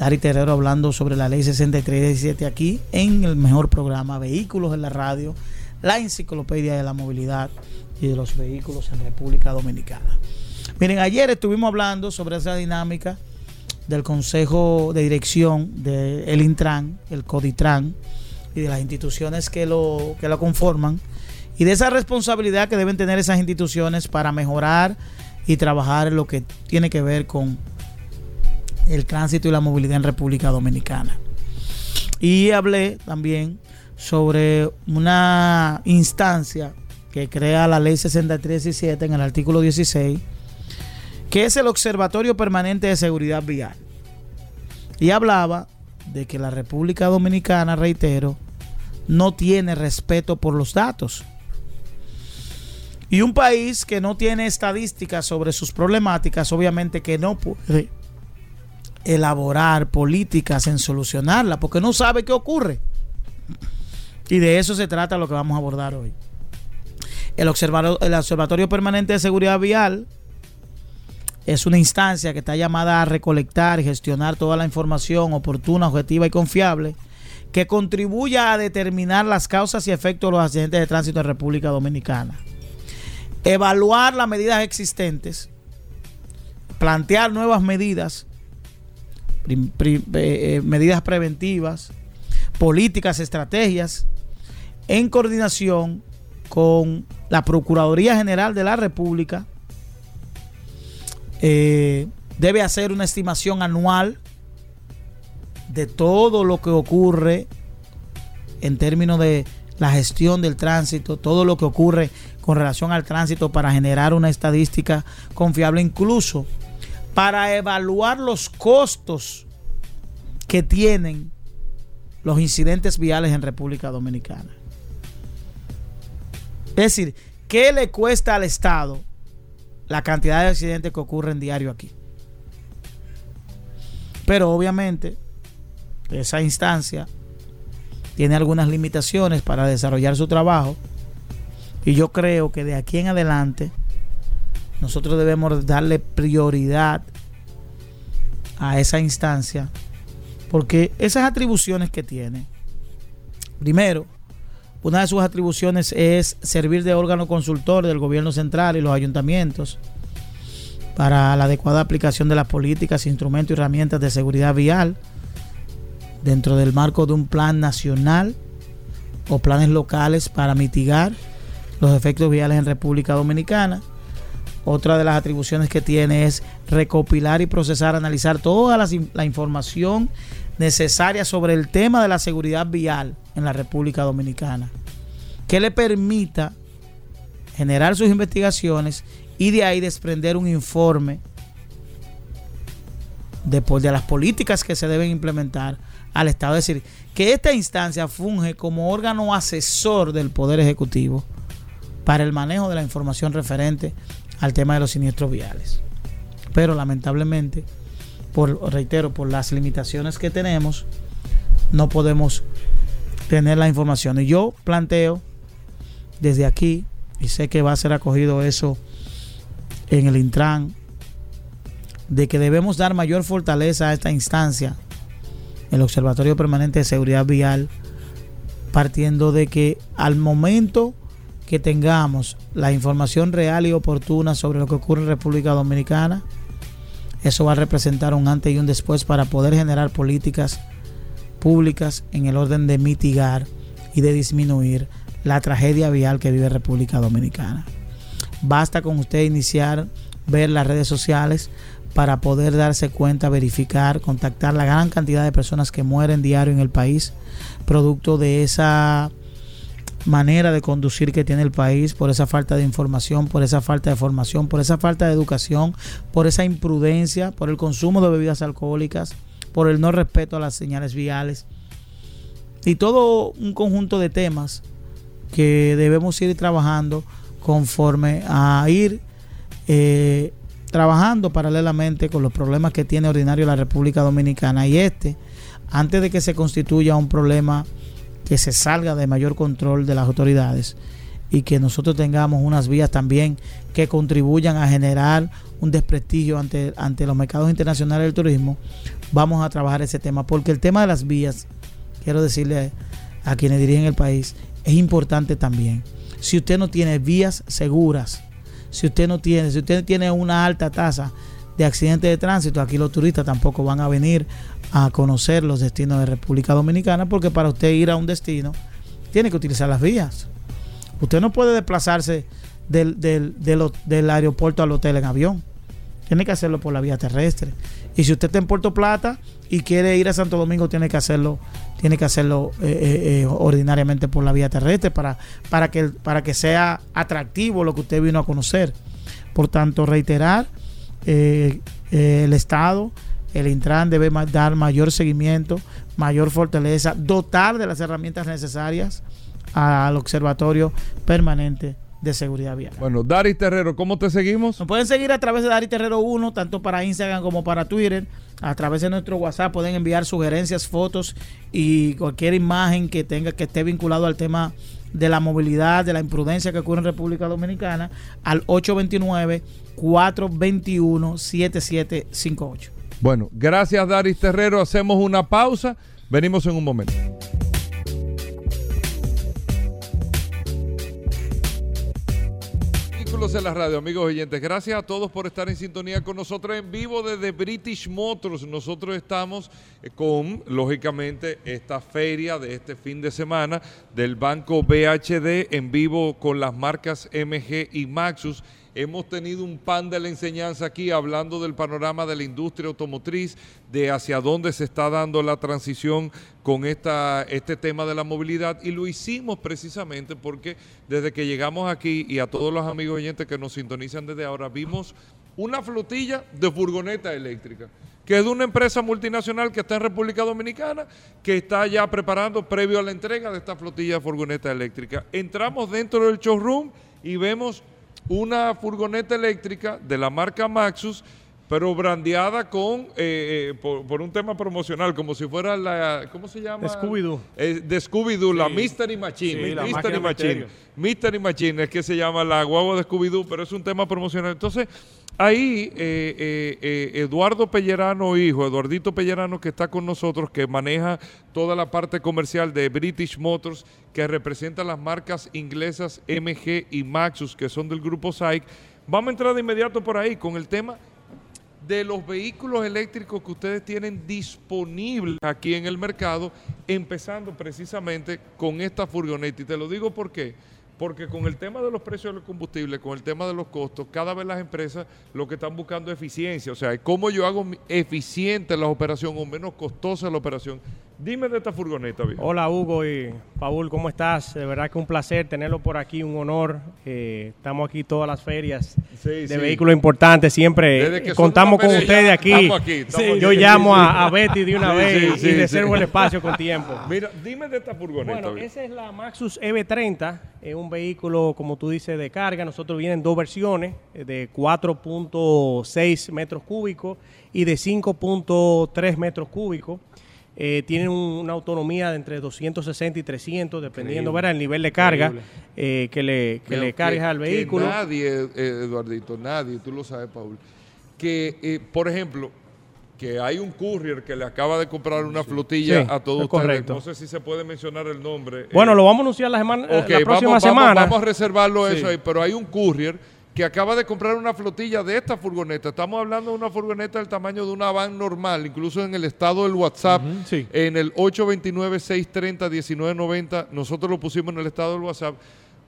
Dari Terrero hablando sobre la ley 6317 aquí en el mejor programa Vehículos en la Radio, la enciclopedia de la movilidad y de los vehículos en República Dominicana. Miren, ayer estuvimos hablando sobre esa dinámica del Consejo de Dirección del Intran, el CODITRAN y de las instituciones que lo, que lo conforman y de esa responsabilidad que deben tener esas instituciones para mejorar y trabajar lo que tiene que ver con el tránsito y la movilidad en República Dominicana. Y hablé también sobre una instancia que crea la ley 6317 en el artículo 16, que es el Observatorio Permanente de Seguridad Vial. Y hablaba de que la República Dominicana, reitero, no tiene respeto por los datos. Y un país que no tiene estadísticas sobre sus problemáticas, obviamente que no puede elaborar políticas en solucionarla, porque no sabe qué ocurre. Y de eso se trata lo que vamos a abordar hoy. El, el Observatorio Permanente de Seguridad Vial es una instancia que está llamada a recolectar y gestionar toda la información oportuna, objetiva y confiable que contribuya a determinar las causas y efectos de los accidentes de tránsito en República Dominicana evaluar las medidas existentes, plantear nuevas medidas, eh, eh, medidas preventivas, políticas, estrategias, en coordinación con la Procuraduría General de la República. Eh, debe hacer una estimación anual de todo lo que ocurre en términos de la gestión del tránsito, todo lo que ocurre con relación al tránsito para generar una estadística confiable, incluso para evaluar los costos que tienen los incidentes viales en República Dominicana. Es decir, ¿qué le cuesta al Estado la cantidad de accidentes que ocurren diario aquí? Pero obviamente esa instancia tiene algunas limitaciones para desarrollar su trabajo y yo creo que de aquí en adelante nosotros debemos darle prioridad a esa instancia porque esas atribuciones que tiene, primero, una de sus atribuciones es servir de órgano consultor del gobierno central y los ayuntamientos para la adecuada aplicación de las políticas, instrumentos y herramientas de seguridad vial dentro del marco de un plan nacional o planes locales para mitigar los efectos viales en República Dominicana. Otra de las atribuciones que tiene es recopilar y procesar, analizar toda la, información necesaria sobre el tema de la seguridad vial en la República Dominicana, que le permita generar sus investigaciones y de ahí desprender un informe de, de las políticas que se deben implementar al Estado. Es decir, que esta instancia funge como órgano asesor del Poder Ejecutivo para el manejo de la información referente al tema de los siniestros viales. Pero lamentablemente, por, reitero, por las limitaciones que tenemos, no podemos tener la información. Yo planteo desde aquí, y sé que va a ser acogido eso en el Intran, de que debemos dar mayor fortaleza a esta instancia, el Observatorio Permanente de Seguridad Vial, partiendo de que al momento que tengamos la información real y oportuna sobre lo que ocurre en República Dominicana, eso va a representar un antes y un después para poder generar políticas públicas en el orden de mitigar y de disminuir la tragedia vial que vive República Dominicana. Basta con usted iniciar, ver las redes sociales para poder darse cuenta, verificar, contactar la gran cantidad de personas que mueren diario en el país, producto de esa manera de conducir que tiene el país, por esa falta de información, por esa falta de formación, por esa falta de educación, por esa imprudencia, por el consumo de bebidas alcohólicas, por el no respeto a las señales viales. Y todo un conjunto de temas que debemos ir trabajando conforme a ir eh, trabajando paralelamente con los problemas que tiene ordinario la República Dominicana y este, antes de que se constituya un problema que se salga de mayor control de las autoridades y que nosotros tengamos unas vías también que contribuyan a generar un desprestigio ante, ante los mercados internacionales del turismo, vamos a trabajar ese tema, porque el tema de las vías, quiero decirle a quienes dirigen el país, es importante también. Si usted no tiene vías seguras, si usted no tiene, si usted tiene una alta tasa de accidentes de tránsito, aquí los turistas tampoco van a venir a conocer los destinos de República Dominicana, porque para usted ir a un destino tiene que utilizar las vías. Usted no puede desplazarse del, del, del, aeropuerto al hotel en avión. Tiene que hacerlo por la vía terrestre. Y si usted está en Puerto Plata y quiere ir a Santo Domingo, tiene que hacerlo, tiene que hacerlo eh, eh, eh, ordinariamente por la vía terrestre para, para, que, para que sea atractivo lo que usted vino a conocer. Por tanto, reiterar, el Estado, el Intran debe dar mayor seguimiento, mayor fortaleza, dotar de las herramientas necesarias al Observatorio Permanente de Seguridad Vial. Bueno, Dari Terrero, ¿cómo te seguimos? Nos pueden seguir a través de Dari Terrero 1, tanto para Instagram como para Twitter. A través de nuestro WhatsApp pueden enviar sugerencias, fotos y cualquier imagen que tenga que esté vinculado al tema de la movilidad, de la imprudencia que ocurre en República Dominicana al 829 421 7758. Bueno, gracias Daris Terrero. Hacemos una pausa. Venimos en un momento. en la radio, amigos oyentes. Gracias a todos por estar en sintonía con nosotros en vivo desde British Motors. Nosotros estamos eh, con, lógicamente, esta feria de este fin de semana del Banco BHD en vivo con las marcas MG y Maxus Hemos tenido un pan de la enseñanza aquí hablando del panorama de la industria automotriz, de hacia dónde se está dando la transición con esta, este tema de la movilidad y lo hicimos precisamente porque desde que llegamos aquí y a todos los amigos oyentes que nos sintonizan desde ahora, vimos una flotilla de furgoneta eléctrica que es de una empresa multinacional que está en República Dominicana, que está ya preparando previo a la entrega de esta flotilla de furgoneta eléctrica. Entramos dentro del showroom y vemos una furgoneta eléctrica de la marca Maxus, pero brandeada con eh, eh, por, un tema promocional, como si fuera la, ¿cómo se llama? Scooby-Doo. Eh, de Scooby-Doo, la Mystery Machine. Mystery Machine. Mystery Machine es que se llama la guagua de Scooby-Doo, pero es un tema promocional. Entonces, ahí Eduardo Pellerano, hijo, Eduardito Pellerano, que está con nosotros, que maneja toda la parte comercial de British Motors, que representa las marcas inglesas MG y Maxus, que son del grupo SAIC. Vamos a entrar de inmediato por ahí con el tema de los vehículos eléctricos que ustedes tienen disponibles aquí en el mercado, empezando precisamente con esta furgoneta. Y te lo digo porque porque con el tema de los precios del combustible, con el tema de los costos, cada vez las empresas lo que están buscando es eficiencia, o sea, cómo yo hago eficiente la operación o menos costosa la operación. Dime de esta furgoneta, viejo. Hola, Hugo y Paul, ¿cómo estás? De verdad que un placer tenerlo por aquí, un honor. Eh, estamos aquí todas las ferias de vehículos importantes, siempre contamos con ustedes aquí. Estamos aquí, yo llamo a, Betty de una vez y reservo el espacio con tiempo. Mira, dime de esta furgoneta. Bueno, esa es la Maxus EV30, es un vehículo, como tú dices, de carga. Nosotros vienen dos versiones, eh, de 4.6 metros cúbicos y de 5.3 metros cúbicos. Eh, tienen una autonomía de entre 260 y 300, dependiendo del nivel de carga eh, que le, que le cargas al vehículo. nadie, Eduardito, nadie, tú lo sabes, Paul, que, por ejemplo, que hay un courier que le acaba de comprar una flotilla a todos ustedes. No sé si se puede mencionar el nombre. Bueno, lo vamos a anunciar la, semana, la próxima semana. Vamos, a reservarlo eso ahí, pero hay un courier que acaba de comprar una flotilla de esta furgoneta. Estamos hablando de una furgoneta del tamaño de una van normal, incluso en el estado del WhatsApp, en el 829-630-1990, nosotros lo pusimos en el estado del WhatsApp.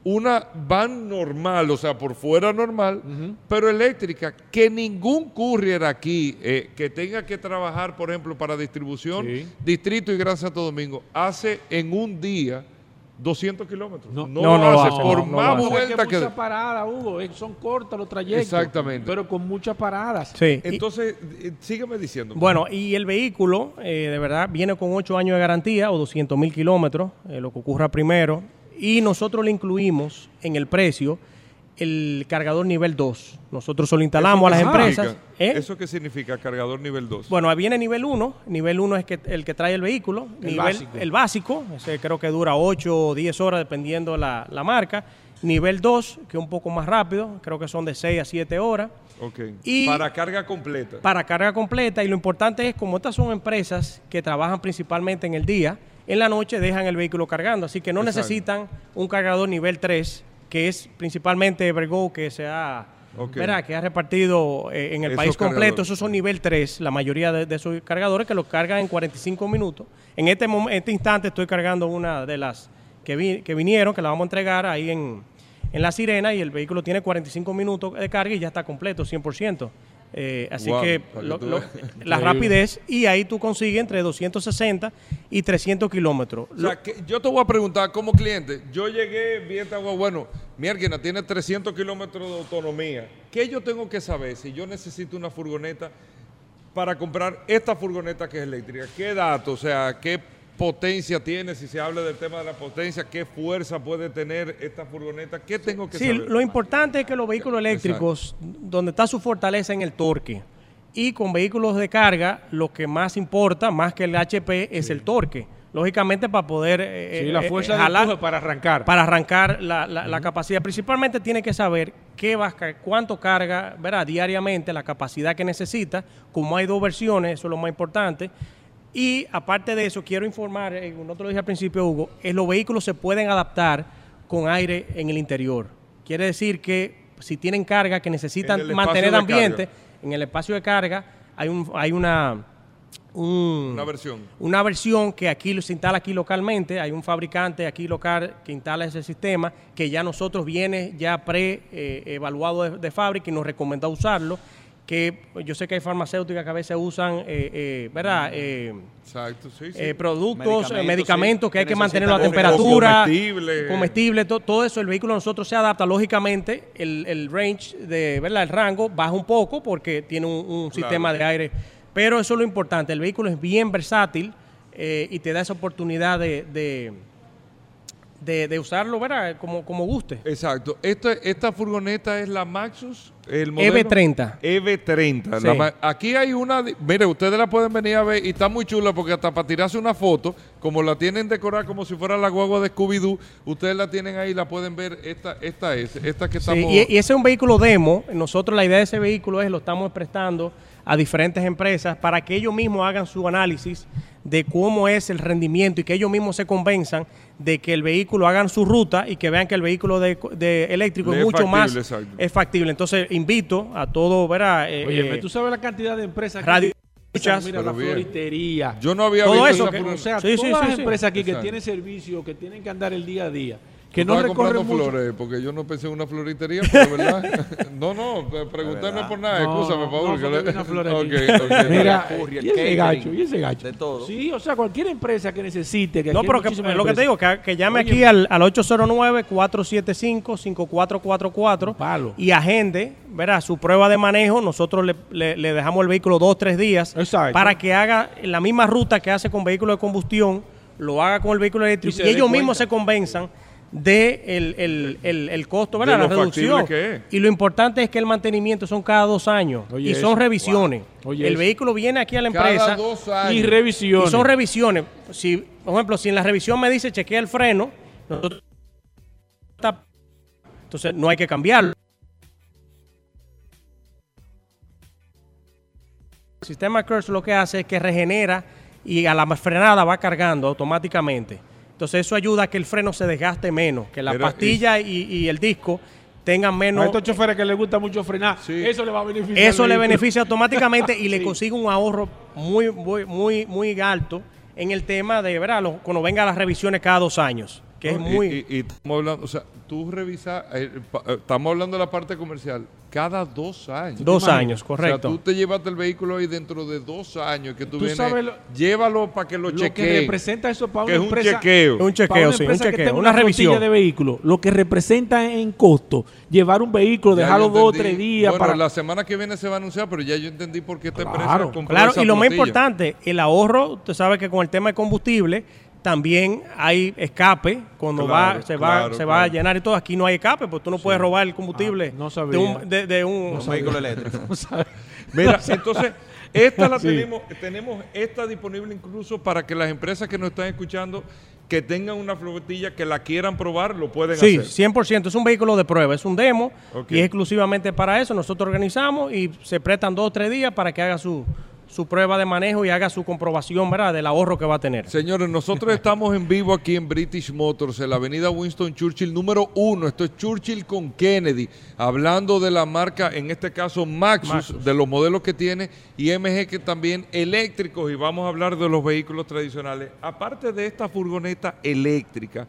Una van normal, o sea, por fuera normal, pero eléctrica, que ningún courier aquí eh, que tenga que trabajar, por ejemplo, para distribución, distrito y Gran Santo Domingo, hace en un día 200 kilómetros. No, no, no, hace, por más vueltas que... Muchas paradas, Hugo, son cortos los trayectos. Exactamente. Pero con muchas paradas. Sí. Entonces, eh, sígueme diciendo. Bueno, y el vehículo, eh, de verdad, viene con 8 años de garantía o 200 mil kilómetros, lo que ocurra primero y nosotros le incluimos en el precio el cargador nivel 2. Nosotros solo instalamos a las empresas. ¿eh? ¿Eso qué significa cargador nivel 2? Bueno, viene nivel 1. Nivel 1 es que, el que trae el vehículo. El nivel, básico. El básico, ese creo que dura 8 o 10 horas dependiendo la, la marca. Nivel 2, que es un poco más rápido, creo que son de 6 a 7 horas. Ok. Y para carga completa. Para carga completa. Y lo importante es, como estas son empresas que trabajan principalmente en el día, en la noche dejan el vehículo cargando. Así que no necesitan un cargador nivel 3, que es principalmente Evergo que se ha, que ha repartido eh, en el país completo. Esos son nivel 3, la mayoría de, esos cargadores que los cargan en 45 minutos. En este, este instante estoy cargando una de las que, que vinieron, que la vamos a entregar ahí en, en La Sirena y el vehículo tiene 45 minutos de carga y ya está completo, 100%. Eh, así que la rapidez y ahí tú consigues entre 260 y 300 kilómetros. O sea, que yo te voy a preguntar como cliente, yo llegué, bien, bueno, mi alguien tiene 300 kilómetros de autonomía. ¿Qué yo tengo que saber si yo necesito una furgoneta para comprar esta furgoneta que es eléctrica? ¿Qué datos? O sea, ¿qué potencia tiene, si se habla del tema de la potencia, qué fuerza puede tener esta furgoneta, qué tengo que saber. Sí, lo importante es que los vehículos eléctricos, donde está su fortaleza en el torque, y con vehículos de carga, lo que más importa, más que el HP, es el torque. Lógicamente para poder eh, sí, la eh, fuerza de para arrancar. Para arrancar la, capacidad. Principalmente tiene que saber qué va, cuánto carga ¿verdad? diariamente, la capacidad que necesita. Como hay dos versiones, eso es lo más importante. Y aparte de eso, quiero informar, eh, no te lo dije al principio, Hugo, es los vehículos se pueden adaptar con aire en el interior. Quiere decir que si tienen carga que necesitan mantener ambiente, en el espacio de carga hay, un, hay una, una versión. Una versión que aquí se instala aquí localmente. Hay un fabricante aquí local que instala ese sistema que ya nosotros viene ya pre eh, evaluado de, de, fábrica y nos recomienda usarlo que yo sé que hay farmacéuticas que a veces usan, eh, eh, ¿verdad? Eh, Exacto, sí, sí. productos, medicamentos, que hay que mantener la temperatura, comestible, todo eso, el vehículo nosotros se adapta, lógicamente, el, range, de, ¿verdad? El rango baja un poco porque tiene un, sistema de aire, pero eso es lo importante, el vehículo es bien versátil y te da esa oportunidad de de, usarlo, ¿verdad? Como, como guste. Exacto. Esta, esta furgoneta es la Maxus, el modelo EV30. EV30. aquí hay una, mire, ustedes la pueden venir a ver y está muy chula porque hasta para tirarse una foto, como la tienen decorada como si fuera la guagua de Scooby-Doo, ustedes la tienen ahí, la pueden ver, esta, esta es, esta que estamos... y, y ese es un vehículo demo, nosotros la idea de ese vehículo es, lo estamos prestando a diferentes empresas para que ellos mismos hagan su análisis de cómo es el rendimiento y que ellos mismos se convenzan de que el vehículo hagan su ruta y que vean que el vehículo de, eléctrico es mucho más es factible. Entonces invito a todo, ¿verdad? Eh, Oye, eh, tú sabes la cantidad de empresas radio Mira la floritería. Yo no había todo visto eso. o sea, todas las empresas aquí que tienen servicio, que tienen que andar el día a día que no recorre flores, porque yo no pensé en una floritería, pero verdad. no, no, preguntarme por nada, no, por favor. No, una floritería. Okay, okay. Mira, y ese gacho, y ese gacho. De todo. Sí, o sea, cualquier empresa que necesite. Que no, pero que, lo que te digo, que, que llame aquí al, al 809-475-5444 y agende, verá, su prueba de manejo. Nosotros le, le, le dejamos el vehículo dos, tres días Exacto. para que haga la misma ruta que hace con vehículo de combustión, lo haga con el vehículo eléctrico y, y ellos mismos se convenzan de el, el, el, costo, ¿verdad? la reducción. Y lo importante es que el mantenimiento son cada dos años y son revisiones. el vehículo viene aquí a la empresa y revisiones. Y son revisiones. Si, por ejemplo, si en la revisión me dice chequea el freno, entonces no hay que cambiarlo. El sistema Curse lo que hace es que regenera y a la frenada va cargando automáticamente. Entonces eso ayuda a que el freno se desgaste menos, que la pastilla y, el disco tengan menos... A estos choferes que les gusta mucho frenar, eso le va a beneficiar. Eso le beneficia automáticamente y le consigue un ahorro muy, muy, muy, muy alto en el tema de, ¿verdad? cuando venga las revisiones cada dos años que es muy... Y, estamos hablando, o sea, tú revisas, eh, eh, estamos hablando de la parte comercial, cada dos años. Dos años, correcto. O sea, tú te llevaste el vehículo ahí dentro de dos años que tú, vienes, llévalo para que lo, chequee. Lo que representa eso para una. Es un chequeo. Un chequeo, sí, un chequeo, una, revisión. de vehículo, lo que representa en costo, llevar un vehículo, dejarlo dos o tres días. Bueno, para... la semana que viene se va a anunciar, pero ya yo entendí por qué esta empresa compró Claro, y lo más importante, el ahorro, usted sabe que con el tema de combustible también hay escape cuando va se va se va a llenar y todo. Aquí no hay escape porque tú no puedes robar el combustible ah, de un, vehículo eléctrico. Mira entonces esta la tenemos tenemos esta disponible incluso para que las empresas que nos están escuchando que tengan una flotilla que la quieran probar, lo pueden hacer. Sí, 100%. Es un vehículo de prueba, es un demo y es exclusivamente para eso. Nosotros organizamos y se prestan dos o tres días para que haga su, su prueba de manejo y haga su comprobación, ¿verdad?, del ahorro que va a tener. Señores, nosotros estamos en vivo aquí en British Motors, en la avenida Winston Churchill número uno. Esto es Churchill con Kennedy, hablando de la marca, en este caso Maxus, de los modelos que tiene, y MG que también eléctricos, y vamos a hablar de los vehículos tradicionales. Aparte de esta furgoneta eléctrica,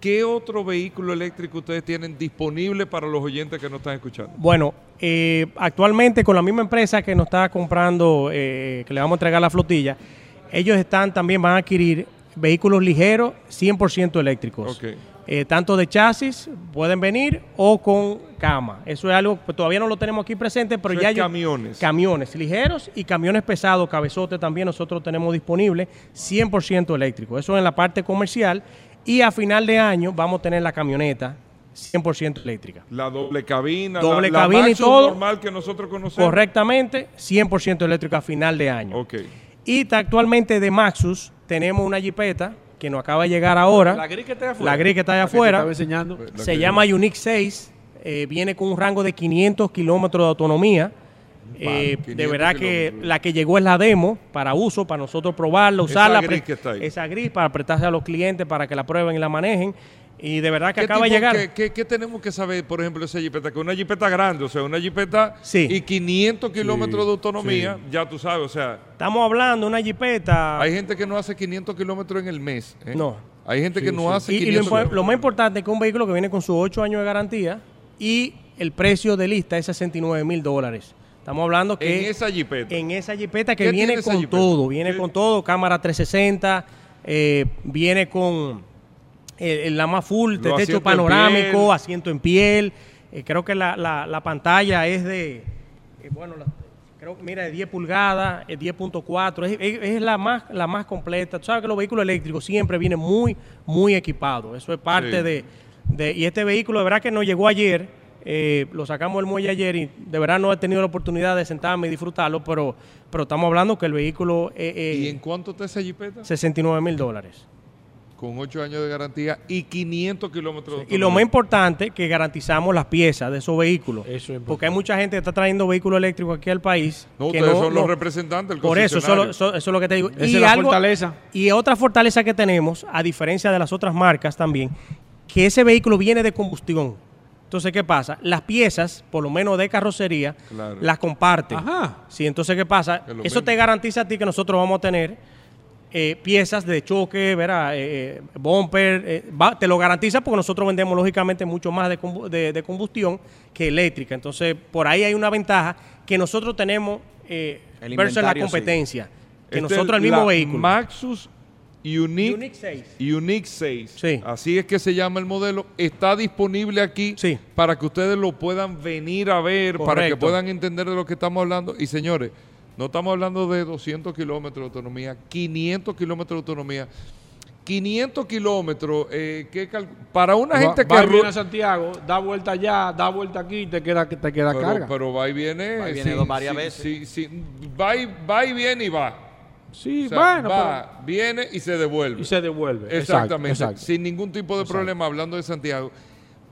¿Qué otro vehículo eléctrico ustedes tienen disponible para los oyentes que nos están escuchando? Bueno, eh, actualmente con la misma empresa que nos está comprando, eh, que le vamos a entregar la flotilla, ellos están también van a adquirir vehículos ligeros 100% eléctricos. Eh, tanto de chasis pueden venir o con cama. Eso es algo que todavía no lo tenemos aquí presente, pero ya hay camiones. Camiones ligeros y camiones pesados, cabezote también nosotros tenemos disponible 100% eléctrico. Eso en la parte comercial y a final de año vamos a tener la camioneta 100% eléctrica. La doble cabina, doble la, cabina y todo. normal que nosotros conocemos. Correctamente, 100% eléctrica a final de año. Ok. Y actualmente de Maxus tenemos una jipeta que nos acaba de llegar ahora. La gris que está afuera. La gris que está allá afuera. enseñando. Se llama Unique 6. Eh, viene con un rango de 500 kilómetros de autonomía. Eh, de verdad que la que llegó es la demo para uso, para nosotros probarla, usarla. Esa gris que está ahí. Esa gris para prestarse a los clientes para que la prueben y la manejen. Y de verdad que acaba de llegar. ¿qué, tenemos que saber, por ejemplo, esa jipeta? Que una jipeta grande, o sea, una jipeta sí. y 500 kilómetros de autonomía, ya tú sabes, o sea. Estamos hablando de una jipeta. Hay gente que no hace 500 kilómetros en el mes. ¿eh? No. Hay gente que no hace 500 Y, lo, lo, más importante es que un vehículo que viene con sus 8 años de garantía y el precio de lista es 69 mil dólares. Estamos hablando que... En esa jipeta. En esa jipeta que viene con todo, viene con todo, cámara 360, eh, viene con el, la más full, de techo panorámico, asiento en piel. Eh, creo que la, la, pantalla es de, eh, bueno, creo que mira, de 10 pulgadas, 10.4, es, es, la, más, la más completa. Tú sabes que los vehículos eléctricos siempre vienen muy, muy equipados. Eso es parte de, de... Y este vehículo, de verdad que nos llegó ayer eh, lo sacamos del muelle ayer y de verdad no he tenido la oportunidad de sentarme y disfrutarlo, pero, pero estamos hablando que el vehículo... Eh, ¿Y en cuánto está esa jipeta? 69 mil dólares. Con 8 años de garantía y 500 kilómetros Y lo más importante, que garantizamos las piezas de esos vehículos. porque hay mucha gente que está trayendo vehículos eléctricos aquí al país. No, ustedes son los representantes Por eso, eso, es lo que te digo. y es la fortaleza. Y otra fortaleza que tenemos, a diferencia de las otras marcas también, que ese vehículo viene de combustión. Entonces, ¿qué pasa? Las piezas, por lo menos de carrocería, las comparten. Ajá. Sí, entonces, ¿qué pasa? Eso te garantiza a ti que nosotros vamos a tener eh, piezas de choque, ¿verdad? Eh, eh, bumper, te lo garantiza porque nosotros vendemos lógicamente mucho más de, combustión que eléctrica. Entonces, por ahí hay una ventaja que nosotros tenemos versus la competencia. Que este nosotros el mismo vehículo. Maxus Unique, 6. Unique 6. Así es que se llama el modelo. Está disponible aquí para que ustedes lo puedan venir a ver, para que puedan entender de lo que estamos hablando. Y señores, no estamos hablando de 200 kilómetros de autonomía, 500 kilómetros de autonomía. 500 kilómetros, eh, para una gente que... Va y viene a Santiago, da vuelta allá, da vuelta aquí y te queda, te queda carga. Pero va y viene... Va y viene varias veces. Sí, va, y, va y viene y va. Sí, bueno. Va, viene y se devuelve. Y se devuelve. Exactamente. Sin ningún tipo de problema, hablando de Santiago.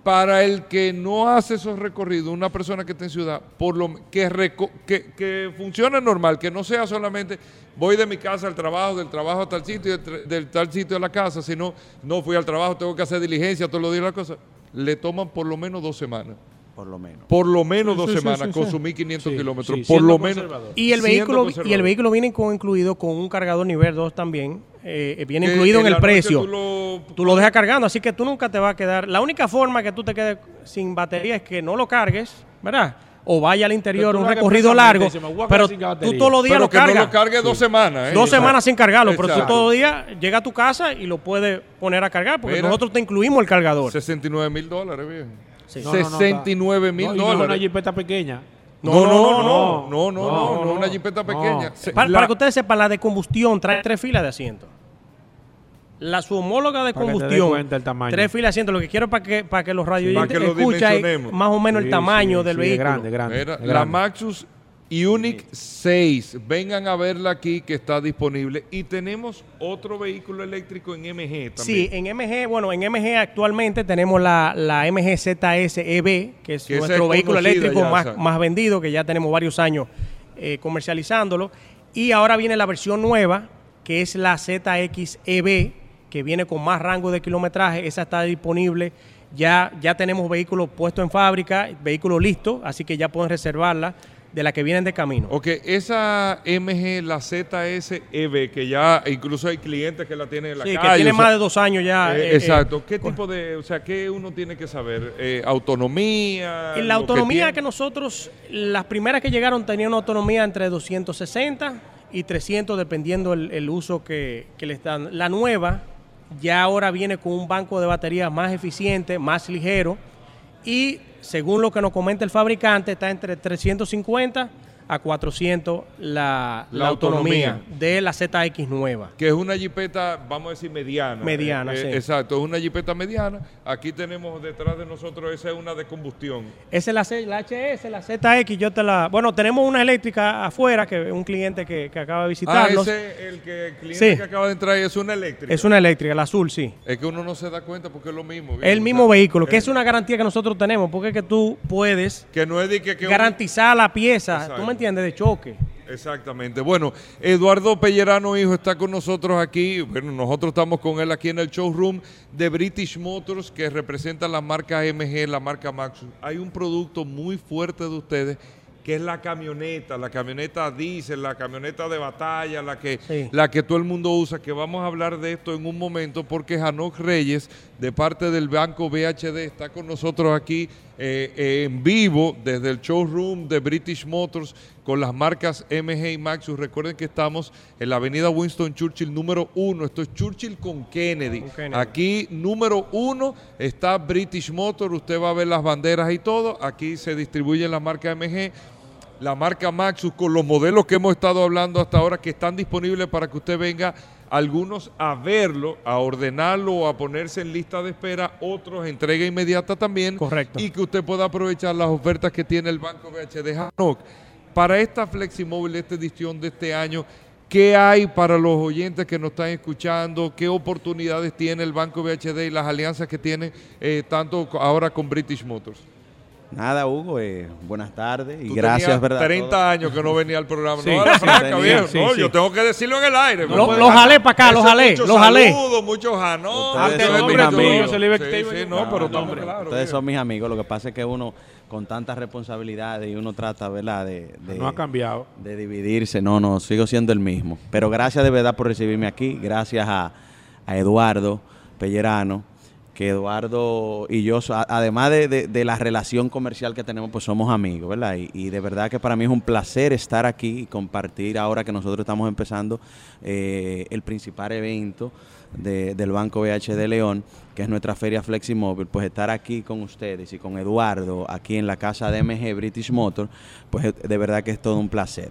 Para el que no hace esos recorridos, una persona que está en ciudad, por lo que, que, que funcione normal, que no sea solamente voy de mi casa al trabajo, del trabajo a tal sitio, del, tal sitio a la casa, sino no fui al trabajo, tengo que hacer diligencia todos los días la cosa, le toman por lo menos dos semanas. Por lo menos. Por lo menos dos semanas, consumí 500 kilómetros. por lo menos. Y el, vehículo, y el vehículo viene con, incluido con un cargador nivel 2 también, eh, viene incluido en el precio. Tú lo... dejas cargando, así que tú nunca te vas a quedar. La única forma que tú te quedes sin batería es que no lo cargues, ¿verdad? O vaya al interior un recorrido largo, pero tú todos los días lo cargas. no lo cargues dos semanas. ¿eh? Dos semanas sin cargarlo, pero tú todos los días llegas a tu casa y lo puedes poner a cargar, porque nosotros te incluimos el cargador. 69 mil dólares, bien. 69 mil dólares. una jipeta pequeña. No, no, no, no, no, no, no, una jipeta pequeña. Para, que ustedes sepan, la de combustión trae tres filas de asiento. La su homóloga de combustión, tres filas de asiento. Lo que quiero para que para que los radio escuchen más o menos el tamaño del vehículo. Grande, grande, La Maxus Unique 6. Vengan a verla aquí que está disponible. Y tenemos otro vehículo eléctrico en MG también. Sí, en MG, bueno, en MG actualmente tenemos la, la MG ZS EV, que es nuestro vehículo eléctrico más, más vendido, que ya tenemos varios años eh, comercializándolo. Y ahora viene la versión nueva, que es la ZX EV, que viene con más rango de kilometraje. Esa está disponible. Ya, ya tenemos vehículos puestos en fábrica, vehículos listos, así que ya pueden reservarla de la que vienen de camino. Ok, esa MG, la ZSEV, que ya incluso hay clientes que la tienen en la sí, que tiene más de dos años ya. Eh, eh, exacto. ¿Qué tipo de, o sea, qué uno tiene que saber? Eh, ¿Autonomía? La autonomía que, nosotros, las primeras que llegaron tenían una autonomía entre 260 y 300 dependiendo el, uso que, que le están. La nueva ya ahora viene con un banco de baterías más eficiente, más ligero y según lo que nos comenta el fabricante, está entre 350 a 400 la, autonomía, de la ZX nueva. Que es una jipeta, vamos a decir, mediana. Mediana, eh, sí. Exacto, es una jipeta mediana. Aquí tenemos detrás de nosotros, esa es una de combustión. Esa es la, HS, la ZX, yo te la... Bueno, tenemos una eléctrica afuera, que un cliente que, acaba de visitarnos. Ah, ese, el, que, cliente que acaba de entrar es una eléctrica. Es una eléctrica, la azul, sí. Es que uno no se da cuenta porque es lo mismo. El mismo vehículo, que es una garantía que nosotros tenemos, porque es que tú puedes que no es de que, garantizar la pieza entiende De choque. Exactamente. Bueno, Eduardo Pellerano, hijo, está con nosotros aquí. Bueno, nosotros estamos con él aquí en el showroom de British Motors, que representa la marca MG, la marca Maxus. Hay un producto muy fuerte de ustedes que es la camioneta, la camioneta diésel, la camioneta de batalla, la que, la que todo el mundo usa, que vamos a hablar de esto en un momento porque Janok Reyes, de parte del Banco BHD, está con nosotros aquí eh, eh, en vivo desde el showroom de British Motors con las marcas MG y Maxus. Recuerden que estamos en la avenida Winston Churchill número uno. Esto es Churchill con Kennedy. Aquí número uno está British Motors. Usted va a ver las banderas y todo. Aquí se distribuye la marca MG la marca Maxus con los modelos que hemos estado hablando hasta ahora que están disponibles para que usted venga algunos a verlo, a ordenarlo o a ponerse en lista de espera, otros entrega inmediata también. Correcto. Y que usted pueda aprovechar las ofertas que tiene el Banco BHD. Para esta Fleximóvil, esta edición de este año, ¿qué hay para los oyentes que nos están escuchando? ¿Qué oportunidades tiene el Banco BHD y las alianzas que tiene eh, tanto ahora con British Motors? Nada, Hugo, eh, buenas tardes y gracias, ¿verdad? 30 años que no venía al programa. no, la franca, no, yo tengo que decirlo en el aire. Lo, lo jalé para acá, lo jalé, lo jalé. Saludos, muchos janón. Ustedes son mis amigos. Ustedes son mis amigos. Lo que pasa es que uno con tantas responsabilidades y uno trata, ¿verdad? De, no ha cambiado. De dividirse. No, no, sigo siendo el mismo. Pero gracias de verdad por recibirme aquí. Gracias a, a Eduardo Pellerano que Eduardo y yo, además de, la relación comercial que tenemos, pues somos amigos, ¿verdad? Y, de verdad que para mí es un placer estar aquí y compartir ahora que nosotros estamos empezando eh, el principal evento del Banco BH de León, que es nuestra feria Fleximóvil, pues estar aquí con ustedes y con Eduardo, aquí en la casa de MG British Motor, pues de verdad que es todo un placer.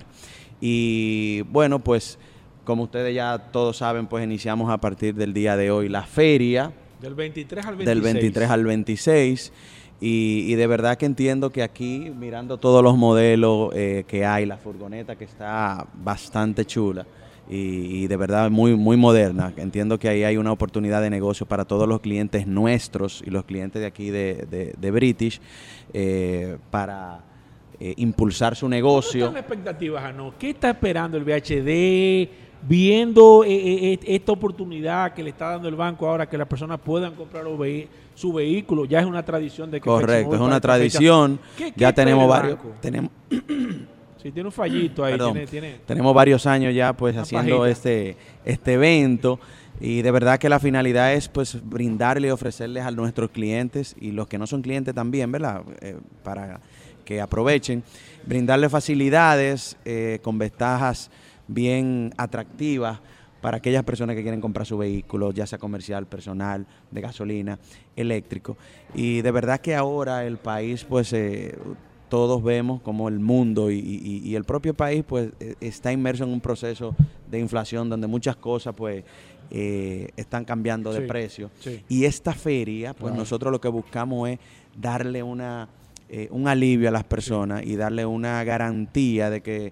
Y bueno, pues como ustedes ya todos saben, pues iniciamos a partir del día de hoy la feria del 23 al 26. Del 23 al 26. Y, de verdad que entiendo que aquí, mirando todos los modelos eh, que hay, la furgoneta que está bastante chula y, de verdad muy, muy moderna, entiendo que ahí hay una oportunidad de negocio para todos los clientes nuestros y los clientes de aquí de, de, British eh, para eh, impulsar su negocio. ¿Qué expectativas, ¿Qué está esperando el VHD? Viendo eh, eh, eh, esta oportunidad que le está dando el banco ahora que las personas puedan comprar su vehículo, ya es una tradición de que Correcto, es una tradición. ya tenemos varios tenemos Sí, tiene un fallito ahí. Tenemos varios años ya pues haciendo este, este evento. Y de verdad que la finalidad es pues brindarle y ofrecerles a nuestros clientes y los que no son clientes también, ¿verdad? Eh, para que aprovechen, brindarle facilidades eh, con ventajas bien atractivas para aquellas personas que quieren comprar su vehículo, ya sea comercial, personal, de gasolina, eléctrico. Y de verdad que ahora el país, pues eh, todos vemos como el mundo y, el propio país, pues e, está inmerso en un proceso de inflación donde muchas cosas, pues eh, están cambiando de precio. Y esta feria, pues nosotros lo que buscamos es darle una, eh, un alivio a las personas y darle una garantía de que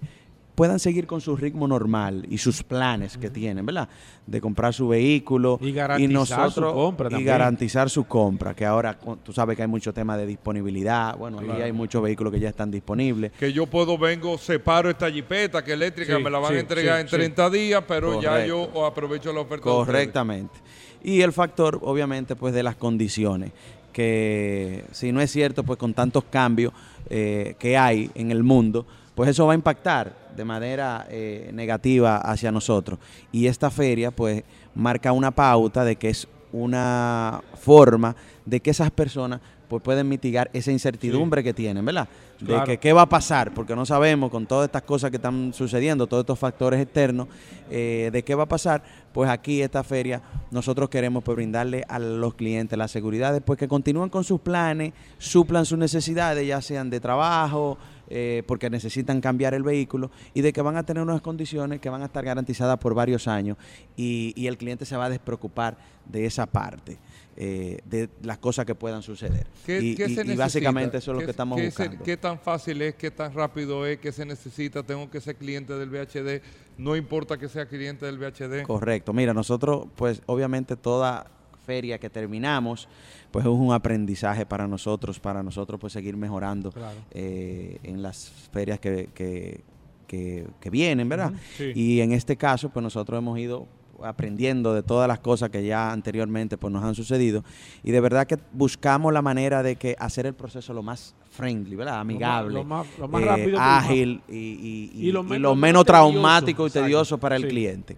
puedan seguir con su ritmo normal y sus planes que tienen, ¿verdad? De comprar su vehículo y garantizar su compra y garantizar su compra, que ahora tú sabes que hay mucho tema de disponibilidad, bueno, ahí hay muchos vehículos que ya están disponibles. Que yo puedo vengo, separo esta jipeta que eléctrica, me la van a entregar en 30 días, pero ya yo aprovecho la oferta. Correctamente. Y el factor, obviamente, pues de las condiciones, que si no es cierto, pues con tantos cambios eh, que hay en el mundo, pues eso va a impactar de manera eh, negativa hacia nosotros. Y esta feria pues marca una pauta de que es una forma de que esas personas pues pueden mitigar esa incertidumbre que tienen, ¿verdad? De que qué va a pasar, porque no sabemos con todas estas cosas que están sucediendo, todos estos factores externos, eh, de qué va a pasar, pues aquí esta feria nosotros queremos pues, brindarle a los clientes la seguridad de pues, que continúen con sus planes, suplan sus necesidades, ya sean de trabajo, eh, porque necesitan cambiar el vehículo y de que van a tener unas condiciones que van a estar garantizadas por varios años y, y el cliente se va a despreocupar de esa parte. Eh, de las cosas que puedan suceder. y, básicamente eso es lo que estamos buscando. ¿Qué tan fácil es, qué tan rápido es, qué se necesita? Tengo que ser cliente del VHD, no importa que sea cliente del VHD. Correcto, mira, nosotros pues obviamente toda feria que terminamos, pues es un aprendizaje para nosotros, para nosotros pues seguir mejorando eh, en las ferias que, que, que, vienen, ¿verdad? Y en este caso pues nosotros hemos ido aprendiendo de todas las cosas que ya anteriormente pues nos han sucedido y de verdad que buscamos la manera de que hacer el proceso lo más friendly, ¿verdad? Amigable, lo más, eh, rápido ágil y, lo menos, traumático y tedioso para el cliente.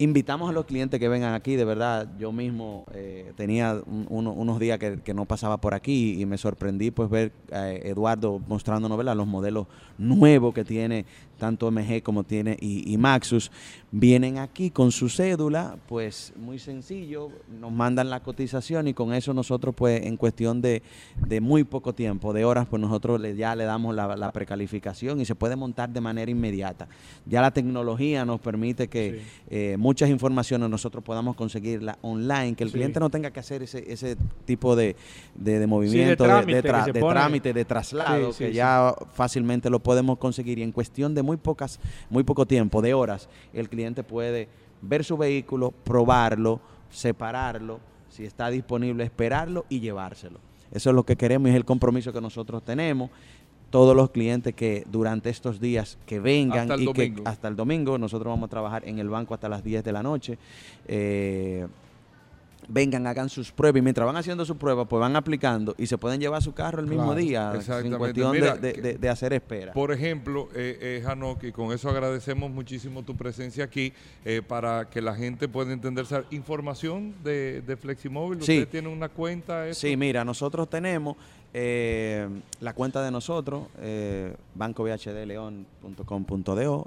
Invitamos a los clientes que vengan aquí, de verdad, yo mismo eh, tenía unos días que, no pasaba por aquí y me sorprendí pues ver a Eduardo mostrándonos ¿verdad? los modelos nuevos que tiene tanto MG como tiene y, Maxus, vienen aquí con su cédula, pues muy sencillo, nos mandan la cotización y con eso nosotros pues en cuestión de, muy poco tiempo, de horas, pues nosotros le, ya le damos la, precalificación y se puede montar de manera inmediata. Ya la tecnología nos permite que eh, muchas informaciones nosotros podamos conseguirla online, que el cliente no tenga que hacer ese, ese tipo de, de, movimiento, de, trámite, de, traslado, que ya fácilmente lo podemos conseguir. Y en cuestión de muy pocas, muy poco tiempo, de horas, el cliente puede ver su vehículo, probarlo, separarlo, si está disponible, esperarlo y llevárselo. Eso es lo que queremos y es el compromiso que nosotros tenemos. Todos los clientes que durante estos días que vengan y que hasta el domingo, nosotros vamos a trabajar en el banco hasta las 10 de la noche. Eh, vengan, hagan sus pruebas y mientras van haciendo sus pruebas, pues van aplicando y se pueden llevar su carro el mismo día en cuestión de, hacer espera. Por ejemplo, eh, eh, con eso agradecemos muchísimo tu presencia aquí eh, para que la gente pueda entender información de, de Fleximóvil. ¿Usted tiene una cuenta? Sí, mira, nosotros tenemos eh, la cuenta de nosotros, eh,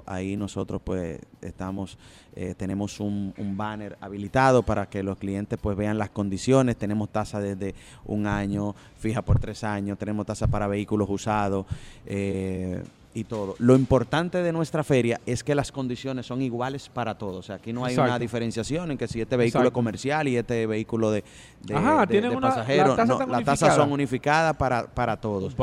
ahí nosotros pues estamos, eh, tenemos un, banner habilitado para que los clientes pues vean las condiciones, tenemos tasa desde un año, fija por tres años, tenemos tasa para vehículos usados, eh, y todo. Lo importante de nuestra feria es que las condiciones son iguales para todos. O sea, aquí no hay una diferenciación en que si este vehículo es comercial y este vehículo de, de, pasajeros, las tasas son unificadas para, para todos.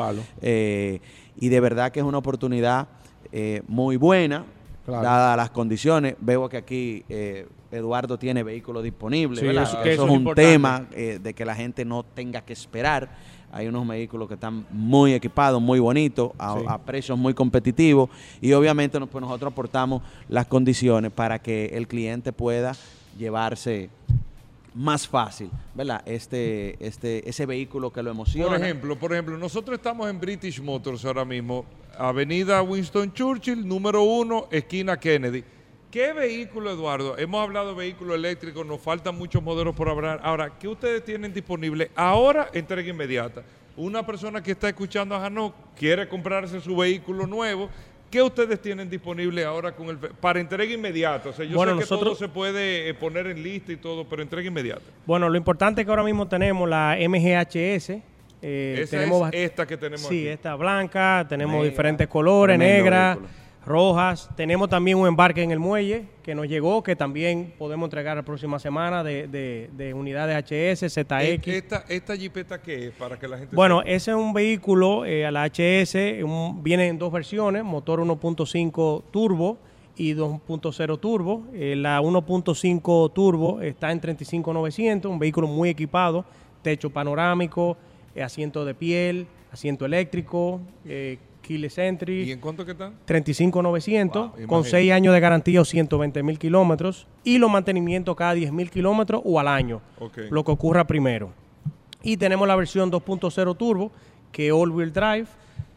Eh, y de verdad que es una oportunidad eh, muy buena, dadas las condiciones. Veo que aquí eh, Eduardo tiene vehículos disponibles. eso, es un tema de que la gente no tenga que esperar hay unos vehículos que están muy equipados, muy bonitos, a, precios muy competitivos y obviamente pues nosotros aportamos las condiciones para que el cliente pueda llevarse más fácil, ¿verdad? Este, este, ese vehículo que lo emociona. Por ejemplo, por ejemplo, nosotros estamos en British Motors ahora mismo, Avenida Winston Churchill, número uno, esquina Kennedy. ¿Qué vehículo, Eduardo? Hemos hablado de vehículos eléctricos, nos faltan muchos modelos por hablar. Ahora, ¿qué ustedes tienen disponible? Ahora, entrega inmediata. Una persona que está escuchando a Janó quiere comprarse su vehículo nuevo ¿Qué ustedes tienen disponible ahora con el para entrega inmediata? O sea, yo sé que nosotros, todo se puede eh, poner en lista y todo, pero entrega inmediata. Bueno, lo importante es que ahora mismo tenemos la MGHS. Eh, tenemos es esta que tenemos Sí, esta blanca, tenemos diferentes colores, negra rojas. Tenemos también un embarque en el muelle que nos llegó, que también podemos entregar la próxima semana de, de, unidades HS, ZX. ¿Esta, ¿Esta jipeta qué es? Para que la gente Bueno, ese es un vehículo eh, a la HS, viene en dos versiones, motor 1.5 turbo y 2.0 turbo. Eh, la 1.5 turbo está en 35.900, un vehículo muy equipado, techo panorámico, eh, asiento de piel, asiento eléctrico, ¿Y en cuánto que está? 35,900 con 6 años de garantía o 120 mil kilómetros y los mantenimientos cada 10 mil kilómetros o al año, lo que ocurra primero. Y tenemos la versión 2.0 turbo, que all wheel drive,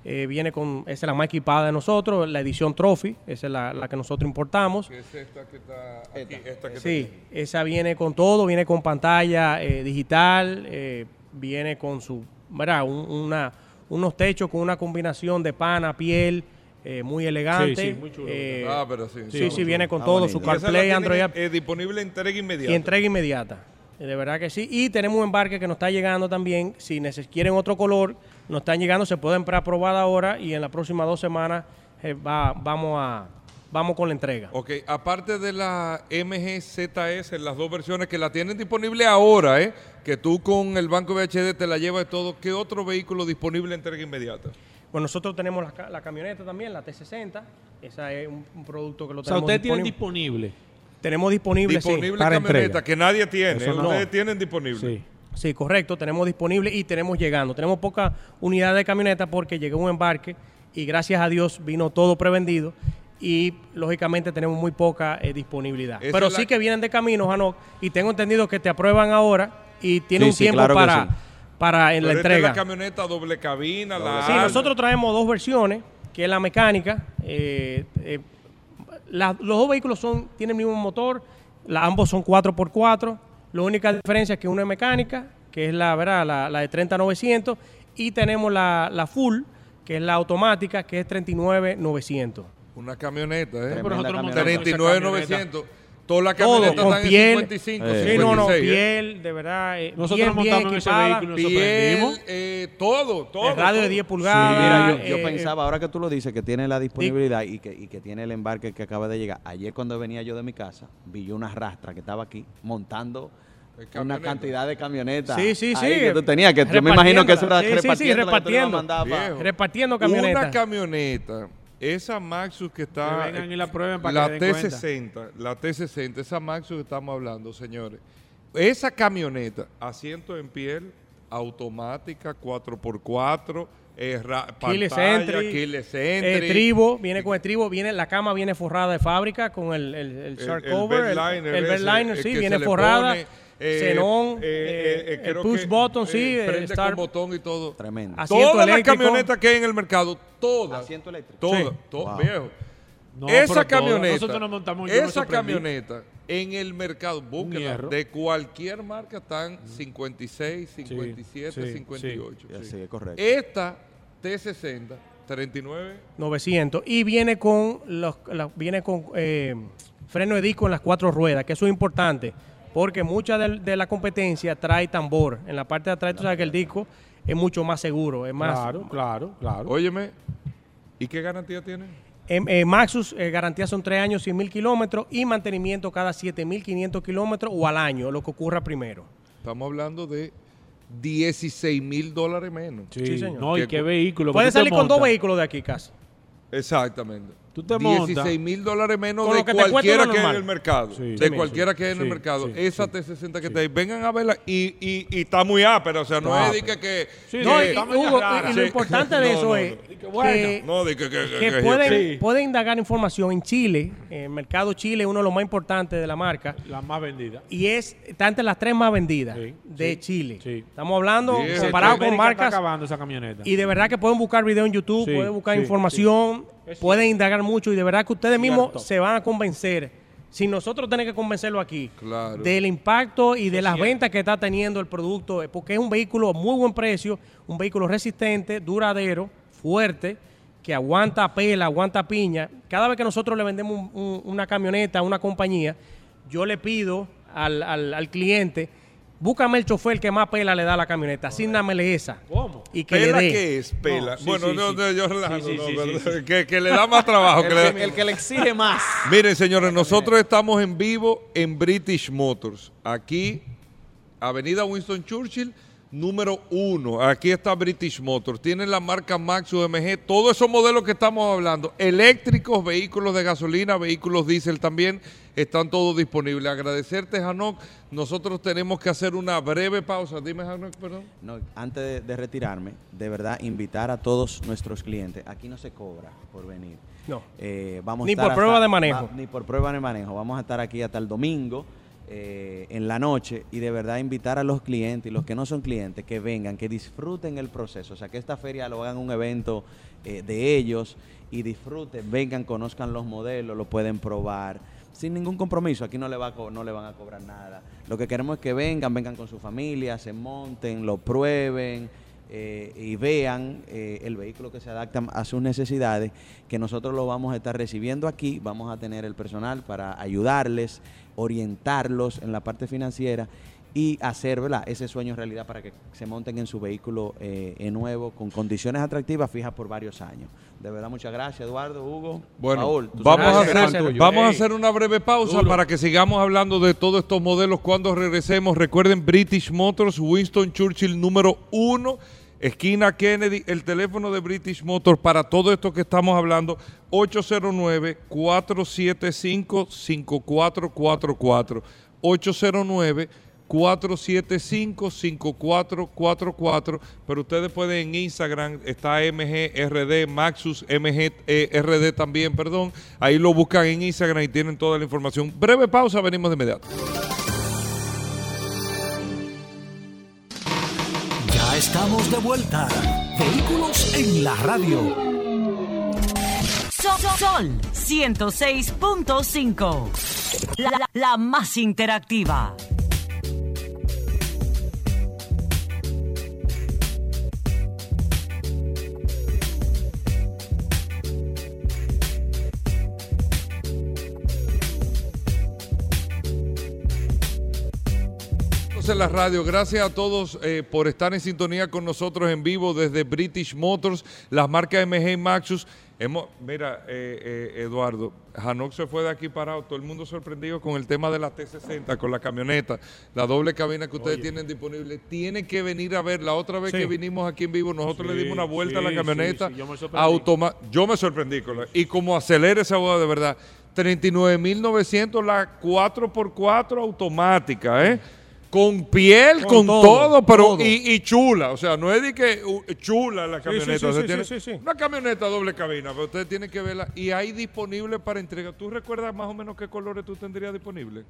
eh, viene con, esa es la más equipada de nosotros, la edición Trophy, esa es la, que nosotros importamos. es esta que está aquí? Esta que sí, esa viene con todo, viene con pantalla eh, digital, eh, viene con su, ¿verdad? una unos techos con una combinación de pana, piel, eh, muy elegante. Sí, sí, muy chulo. Eh, ah, pero sí. Sí, sí, viene con todo, su CarPlay, Android. Eh, disponible entrega inmediata. Y entrega inmediata. De verdad que sí. Y tenemos un embarque que nos está llegando también. Si quieren otro color, nos están llegando, se pueden preaprobar ahora y en las próximas dos semanas va, vamos a vamos con la entrega. Ok, aparte de la MGZS, las dos versiones que la tienen disponible ahora, ¿eh? que tú con el Banco VHD te la llevas todo, ¿qué otro vehículo disponible entrega inmediata? Bueno, nosotros tenemos la, camioneta también, la T60. Esa es un, producto que lo tenemos. O sea, ustedes tienen disponible. Tenemos disponible, disponible sí, camioneta que nadie tiene. Ustedes tienen disponible. Sí. Sí, correcto, tenemos disponible y tenemos llegando. Tenemos poca unidad de camioneta porque llegó un embarque y gracias a Dios vino todo prevendido y lógicamente tenemos muy poca eh, disponibilidad. Pero sí que vienen de camino, Hanok, y tengo entendido que te aprueban ahora y tiene un tiempo para, para en la entrega. Es la camioneta doble cabina, la Sí, nosotros traemos dos versiones, que es la mecánica. Eh, eh, los dos vehículos son tienen el mismo motor, ambos son 4x4. La única diferencia es que una es mecánica, que es la, ¿verdad? la, la de 30900, y tenemos la, la full, que es la automática, que es 39900. Una camioneta, ¿eh? Pero nosotros 39,900. Toda la camioneta Todo, con piel. 55, eh. Sí, no, no, ¿eh? piel, de verdad. Eh, nosotros montamos en ese vehículo y piel, eh, todo, todo. El radio de 10 pulgadas. mira, yo, yo pensaba, ahora que tú lo dices, que tiene la disponibilidad y que, y que tiene el embarque que acaba de llegar. Ayer cuando venía yo de mi casa, vi yo una rastra que estaba aquí montando una cantidad de camionetas. Sí, sí, sí. Que tú tenías, que yo me imagino que eso era sí, repartiendo. Sí, sí, repartiendo. Repartiendo camionetas. Una camioneta esa Maxus que está. la T60, la T60, esa Maxus que estamos hablando, señores. Esa camioneta, asiento en piel, automática, 4x4, eh, pantalla, eh, tribo, viene con el tribo, viene, la cama viene forrada de fábrica con el, el, el, el cover, el, el, liner, sí, viene forrada. Xenón, eh, el push button, sí. Prende con botón y todo. Tremendo. Todas las camionetas que hay en el mercado, todas. Asiento eléctrico. Todas, todas, viejo. esa camioneta, nosotros nos montamos, esa camioneta en el mercado, búsquela, de cualquier marca están 56, 57, 58. Sí, es correcto. Esta T60, 39. 900. Y viene con, los, viene con eh, freno de disco en las cuatro ruedas, que eso es importante porque mucha de, la competencia trae tambor. En la parte de atrás, tú sabes que el disco es mucho más seguro, es más... Claro, claro, claro. Óyeme, ¿y qué garantía tiene? En, Maxus, eh, garantía son tres años, 100 mil kilómetros y mantenimiento cada 7.500 kilómetros o al año, lo que ocurra primero. Estamos hablando de 16 mil dólares menos. Sí, señor. No, ¿y qué vehículo? Puede salir con dos vehículos de aquí casi. Exactamente. Tú te 16 mil dólares menos de cualquiera que hay en el mercado. de cualquiera que hay en el mercado. Esa T60 que te vengan a verla y, y, y, está muy ápera. O sea, no, es de que. que, no, y, lo importante de eso es que, pueden, pueden indagar información en Chile. El mercado Chile es uno de los más importantes de la marca. La más vendida. Y es está entre las tres más vendidas de Chile. Estamos hablando comparado con marcas. esa camioneta. Y de verdad que pueden buscar video en YouTube, pueden buscar información pueden indagar mucho y de verdad que ustedes mismos se van a convencer, si nosotros tenemos que convencerlo aquí, del impacto y de las ventas que está teniendo el producto, porque es un vehículo a muy buen precio, un vehículo resistente, duradero, fuerte, que aguanta pela, aguanta piña. Cada vez que nosotros le vendemos una camioneta a una compañía, yo le pido al, al cliente búscame el chofer que más pela le da a la camioneta, asignamele esa. ¿Cómo? Y que ¿Pela le dé. qué es? Pela. bueno, no, no, yo relajo, no, que, que, le da más trabajo. el, que le, el que le exige más. Miren, señores, nosotros estamos en vivo en British Motors. Aquí, Avenida Winston Churchill, número uno. Aquí está British Motors. Tienen la marca Max UMG. Todos esos modelos que estamos hablando, eléctricos, vehículos de gasolina, vehículos diésel también, están todos disponibles. Agradecerte, Hanok. Nosotros tenemos que hacer una breve pausa. Dime, Hanok, perdón. No, antes de, retirarme, de verdad, invitar a todos nuestros clientes. Aquí no se cobra por venir. No. Eh, vamos ni por prueba de manejo. ni por prueba de manejo. Vamos a estar aquí hasta el domingo. Eh, en la noche y de verdad invitar a los clientes y los que no son clientes que vengan, que disfruten el proceso, o sea, que esta feria lo hagan un evento eh, de ellos y disfruten, vengan, conozcan los modelos, lo pueden probar sin ningún compromiso, aquí no le, va no le van a cobrar nada. Lo que queremos es que vengan, vengan con su familia, se monten, lo prueben, eh, y vean el vehículo que se adapta a sus necesidades, que nosotros lo vamos a estar recibiendo aquí, vamos a tener el personal para ayudarles orientarlos en la parte financiera y hacer ese sueño realidad para que se monten en su vehículo eh, nuevo con condiciones atractivas fijas por varios años. De verdad, muchas gracias, Eduardo, Hugo. Bueno, vamos, a hacer, vamos a hacer una breve pausa para que sigamos hablando de todos estos modelos cuando regresemos. Recuerden, British Motors, Winston Churchill número uno esquina Kennedy, el teléfono de British Motors para todo esto que estamos hablando, 809-475-5444. 809-475-5444, pero ustedes pueden en Instagram, está MGRD, Maxus MGRD también, perdón, ahí lo buscan en Instagram y tienen toda la información. Breve pausa, venimos de inmediato. Estamos de vuelta. Vehículos en la radio. Sol, 106.5. la más interactiva. En la radio. Gracias a todos eh, por estar en sintonía con nosotros en vivo desde British Motors, las marcas MG Maxus. Hemos, mira, eh, eh, Eduardo, Hanok se fue de aquí parado, todo el mundo sorprendido con el tema de la T60, con la camioneta, la doble cabina que ustedes tienen disponible. Tienen que venir a ver, la otra vez que vinimos aquí en vivo, nosotros le dimos una vuelta a la camioneta. yo, me yo me sorprendí con la, y como acelera esa boda de verdad, 39.900 la 4x4 automática, ¿eh? Con piel, con, todo, pero Y, chula. O sea, no es de que uh, chula la camioneta. una camioneta doble cabina, pero ustedes tienen que verla. Y hay disponible para entrega. ¿Tú recuerdas más o menos qué colores tú tendrías disponible?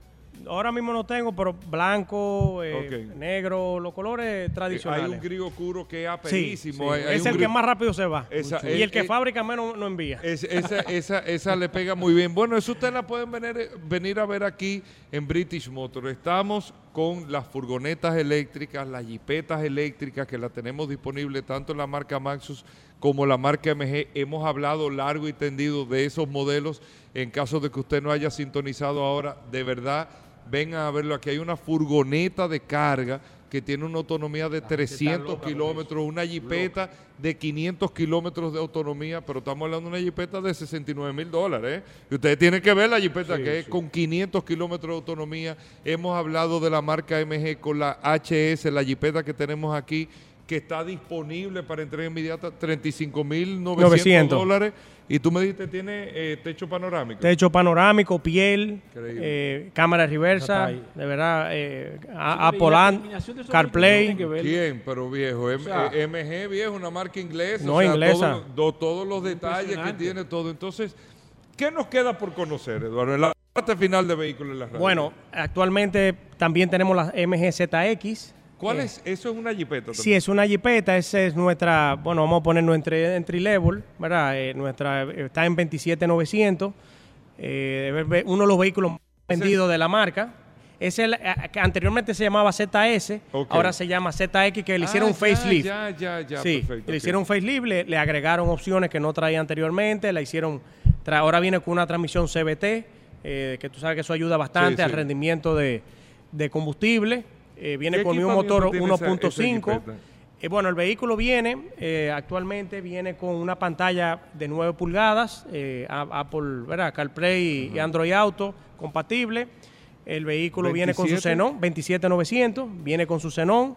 Ahora mismo no tengo, pero blanco, eh, negro, los colores tradicionales. hay un gris oscuro que es aperísimo. es el que más rápido se va. y el que fabrica menos no envía. esa, esa, esa le pega muy bien. Bueno, eso ustedes la pueden venir, venir a ver aquí en British Motor. Estamos con las furgonetas eléctricas, las jipetas eléctricas que las tenemos disponibles tanto en la marca Maxus como la marca MG. Hemos hablado largo y tendido de esos modelos. En caso de que usted no haya sintonizado ahora, de verdad, vengan a verlo. Aquí hay una furgoneta de carga que tiene una autonomía de 300 kilómetros, una jipeta de 500 kilómetros de autonomía, pero estamos hablando de una jipeta de 69 mil dólares. ¿eh? Y ustedes tienen que ver la jipeta que es con 500 kilómetros de autonomía. Hemos hablado de la marca MG con la HS, la jipeta que tenemos aquí que está disponible para entrega inmediata, 35.900 dólares. Y tú me dijiste, tiene eh, techo panorámico. Techo panorámico, piel, eh, cámara reversa, de verdad, eh, CarPlay. ¿Quién? Pero viejo, MG viejo, una marca inglesa. No inglesa. todos los detalles que tiene todo. Entonces, ¿qué nos queda por conocer, Eduardo? En la parte final de vehículos en la radio. Bueno, actualmente también tenemos la MG ¿Cuál es? ¿Eso es una jipeta? Sí, es una jipeta. Esa es nuestra, bueno, vamos a ponerlo entre entry level, ¿verdad? Eh, nuestra, está en 27,900. Eh, uno de los vehículos vendidos de la marca. Es el, que anteriormente se llamaba ZS, ahora se llama ZX, que le hicieron un ah, facelift. Ya, ya, ya, sí, le hicieron un facelift, le, agregaron opciones que no traía anteriormente, la hicieron, ahora viene con una transmisión CBT, eh, que tú sabes que eso ayuda bastante al rendimiento de, de combustible. Eh, viene con un motor 1.5. Eh, bueno, el vehículo viene, eh, actualmente viene con una pantalla de 9 pulgadas, Apple, ¿verdad? CarPlay y Android Auto compatible. El vehículo viene con su Xenon 27900, viene con su Xenon,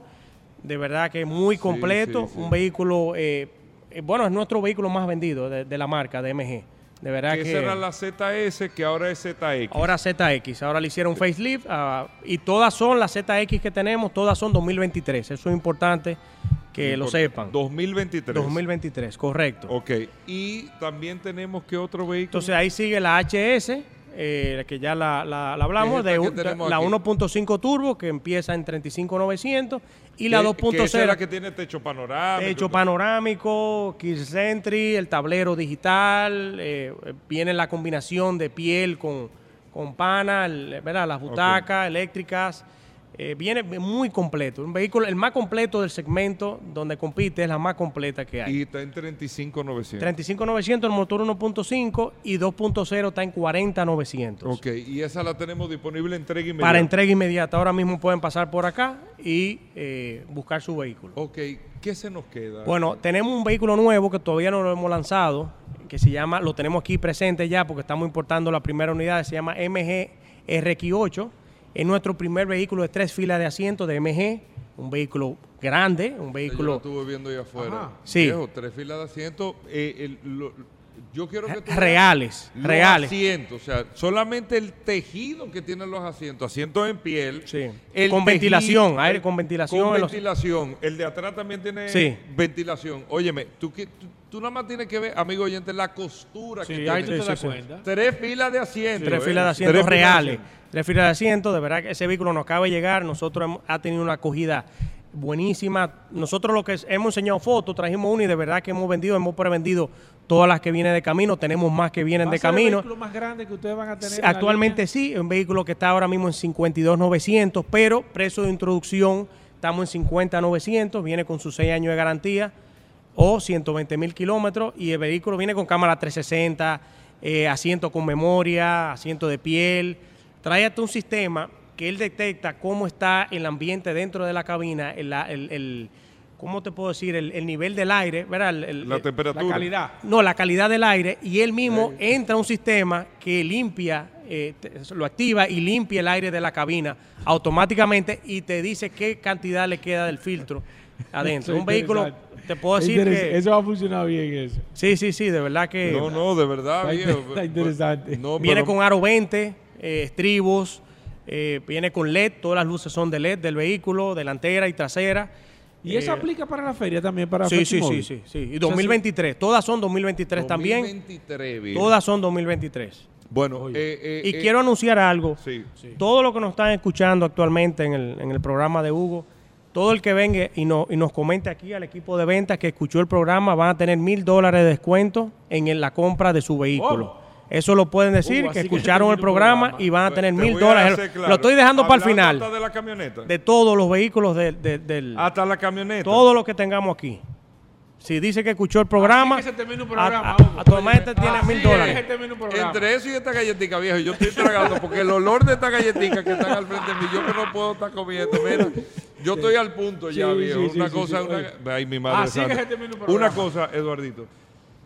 de verdad que muy completo, un vehículo, bueno, es nuestro vehículo más vendido de la marca de MG. De verdad que, esa era la ZS, que ahora es ZX. Ahora ZX, ahora le hicieron facelift uh, y todas son las ZX que tenemos, todas son 2023. Eso es importante que lo sepan. 2023. 2023, correcto. Ok, y también tenemos que otro vehículo. Entonces ahí sigue la HS, eh, que ya la, hablamos, de, la 1.5 turbo que empieza en 35.900 y la 2.0. Que la que tiene techo panorámico. Techo panorámico, Kiss Sentry, el tablero digital, eh, viene la combinación de piel con, con pana, ¿verdad? las butacas eléctricas. Eh, viene muy completo. Un vehículo, el más completo del segmento donde compite, es la más completa que hay. Y está en 35,900. 35,900 el motor 1.5 y 2.0 está en 40,900. Ok, y esa la tenemos disponible entrega inmediata. Para entrega inmediata. Ahora mismo pueden pasar por acá y eh, buscar su vehículo. Ok, ¿qué se nos queda? Bueno, tenemos un vehículo nuevo que todavía no lo hemos lanzado, que se llama, lo tenemos aquí presente ya porque estamos importando la primera unidad, se llama MG RX8 es nuestro primer vehículo de tres filas de asiento de MG, un vehículo grande, un vehículo... Yo lo estuve viendo ahí afuera. Sí. tres filas de asiento. Eh, yo quiero que reales, reales. asientos, o sea, solamente el tejido que tienen los asientos, asientos en piel, sí. con ventilación, aire con ventilación. Con ventilación. El de atrás también tiene ventilación. Óyeme, tú, tú, tú, nada más tienes que ver, amigo oyente, la costura que tiene. tú te das cuenta. Tres filas de asientos. Tres filas de asientos reales tres filas de asiento. De verdad que ese vehículo nos acaba de llegar. Nosotros hemos, ha tenido una acogida buenísima. Nosotros lo que hemos enseñado fotos, trajimos uno y de verdad que hemos vendido, hemos prevendido todas las que vienen de camino. Tenemos más que vienen de camino. ¿Es el vehículo más grande que ustedes van a tener? Actualmente sí, un vehículo que está ahora mismo en 52,900, pero precio de introducción estamos en 50,900, viene con sus 6 años de garantía o 120 mil kilómetros y el vehículo viene con cámara 360, eh, asiento con memoria, asiento de piel tráete un sistema que él detecta cómo está el ambiente dentro de la cabina, el, el, ¿cómo te puedo decir? El, nivel del aire, ¿verdad? la temperatura. La calidad. No, la calidad del aire. Y él mismo entra a un sistema que limpia, eh, lo activa y limpia el aire de la cabina automáticamente y te dice qué cantidad le queda del filtro adentro. un vehículo, te puedo decir que... Eso va a funcionar bien, eso. Sí, sí, sí, de verdad que... No, no, de verdad, Está, interesante. Viene con aro 20 eh, estribos, eh, viene con LED, todas las luces son de LED del vehículo, delantera y trasera. ¿Y eso eh, aplica para la feria también? Para sí, sí, sí, sí, sí. Y 2023, todas son 2023, también. 2023, Todas son 2023. Bueno, y quiero anunciar algo. Sí, Todo lo que nos están escuchando actualmente en el, en el programa de Hugo, todo el que venga y, no, y nos comente aquí al equipo de ventas que escuchó el programa van a tener mil dólares de descuento en la compra de su vehículo. Eso lo pueden decir, uh, que escucharon el programa, y van a tener mil dólares. Lo estoy dejando para el final. de la camioneta? De todos los vehículos del... Hasta la camioneta. Todo lo que tengamos aquí. Si dice que escuchó el programa, Así que se un programa. A, a, tu este tiene mil dólares. Entre eso y esta galletita, viejo, yo estoy tragando porque el olor de esta galletita que están al frente de mí, yo que no puedo estar comiendo. Mira, yo estoy al punto ya, viejo. una cosa, una, ay, mi madre. Así que se un programa. Una cosa, Eduardito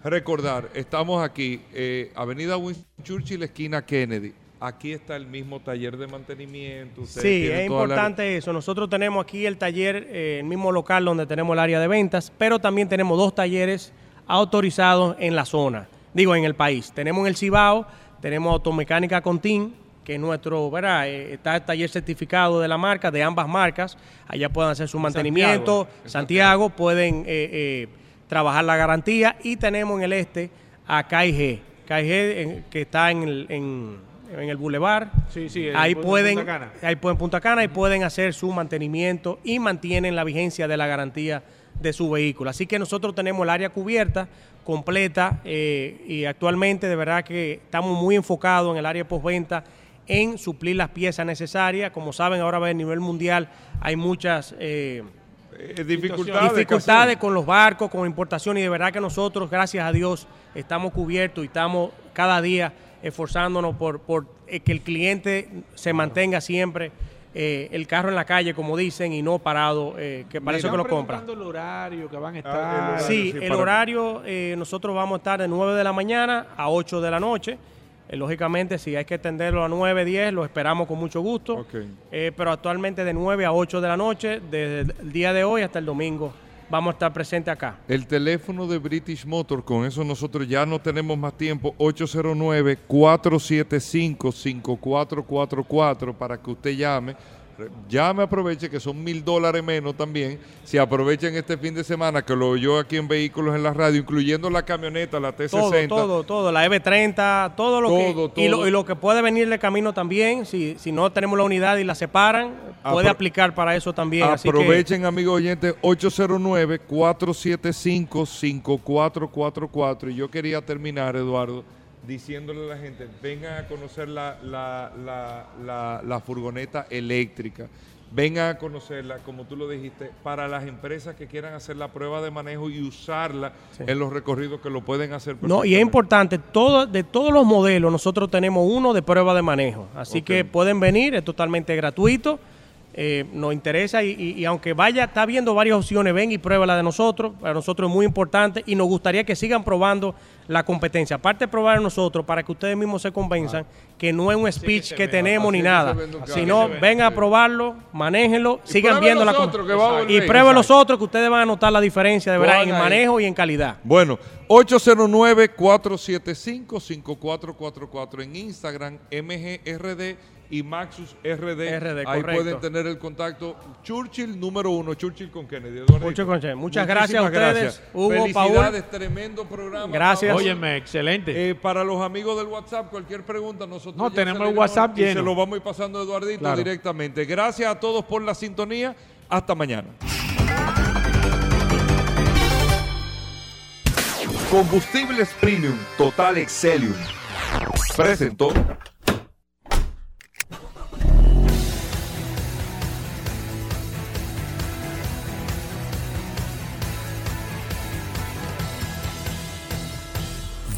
recordar, estamos aquí, eh, Avenida Winston Churchill, esquina Kennedy. aquí está el mismo taller de mantenimiento. Sí, es importante eso. Nosotros tenemos aquí el taller, eh, el mismo local donde tenemos el área de ventas, pero también tenemos dos talleres autorizados en la zona, digo, en el país. Tenemos en el Cibao, tenemos Automecánica Contín, que es nuestro, ¿verdad? Eh, está el taller certificado de la marca, de ambas marcas. Allá pueden hacer su mantenimiento. Santiago, pueden eh, trabajar la garantía. Y tenemos en el este a KIG, KIG que está en el, en, en el Boulevard. Sí, sí, ahí pueden, ahí pueden Punta Cana y pueden hacer su mantenimiento y mantienen la vigencia de la garantía de su vehículo. Así que nosotros tenemos el área cubierta completa eh, y actualmente de verdad que estamos muy enfocados en el área postventa en suplir las piezas necesarias. Como saben, ahora a nivel mundial hay muchas eh, eh, dificultades, dificultades con los barcos, con importación y de verdad que nosotros, gracias a Dios, estamos cubiertos y estamos cada día esforzándonos por, por eh, que el cliente se mantenga siempre eh, el carro en la calle, como dicen, y no parado, eh, que para eso que lo compra. el horario que van a ah, estar? sí, el horario, nosotros vamos a estar de 9 de la mañana a 8 de la noche. Lógicamente, si hay que atenderlo a 9, 10, lo esperamos con mucho gusto. pero actualmente de 9 a 8 de la noche, desde el día de hoy hasta el domingo vamos a estar presentes acá. El teléfono de British Motor, con eso nosotros ya no tenemos más tiempo, 809-475-5444 para que usted llame ya me aproveche que son mil dólares menos también. Si aprovechen este fin de semana, que lo oyó aquí en Vehículos en la Radio, incluyendo la camioneta, la T60. Todo, todo, todo la EV30, todo lo que. Y, lo, que puede venir de camino también, si, si no tenemos la unidad y la separan, puede aplicar para eso también. Aprovechen, amigos oyentes, 809-475-5444. Y yo quería terminar, Eduardo diciéndole a la gente, vengan a conocer la, la, furgoneta eléctrica, vengan a conocerla, como tú lo dijiste, para las empresas que quieran hacer la prueba de manejo y usarla en los recorridos que lo pueden hacer. No, y es importante, todo, de todos los modelos nosotros tenemos uno de prueba de manejo, así que pueden venir, es totalmente gratuito. Eh, nos interesa y, aunque vaya, está viendo varias opciones, ven y prueba la de nosotros. Para nosotros es muy importante y nos gustaría que sigan probando la competencia. Aparte de probar a nosotros, para que ustedes mismos se convenzan que no es un speech que, tenemos ni nada, sino vengan a probarlo, manéjenlo, sigan viendo la competencia. Y prueben los otros que ustedes van a notar la diferencia de verdad en manejo y en calidad. Bueno, 809-475-5444 en Instagram, MGRD y Maxus RD. Ahí pueden tener el contacto. Churchill número uno, Churchill con Kennedy. Mucho con Muchas gracias a ustedes. Hugo, Felicidades, tremendo programa. Gracias. Óyeme, excelente. Eh, para los amigos del WhatsApp, cualquier pregunta, nosotros no tenemos el WhatsApp lleno. se lo vamos a ir pasando a Eduardito directamente. Gracias a todos por la sintonía. Hasta mañana. Combustibles Premium Total Excelium presentó.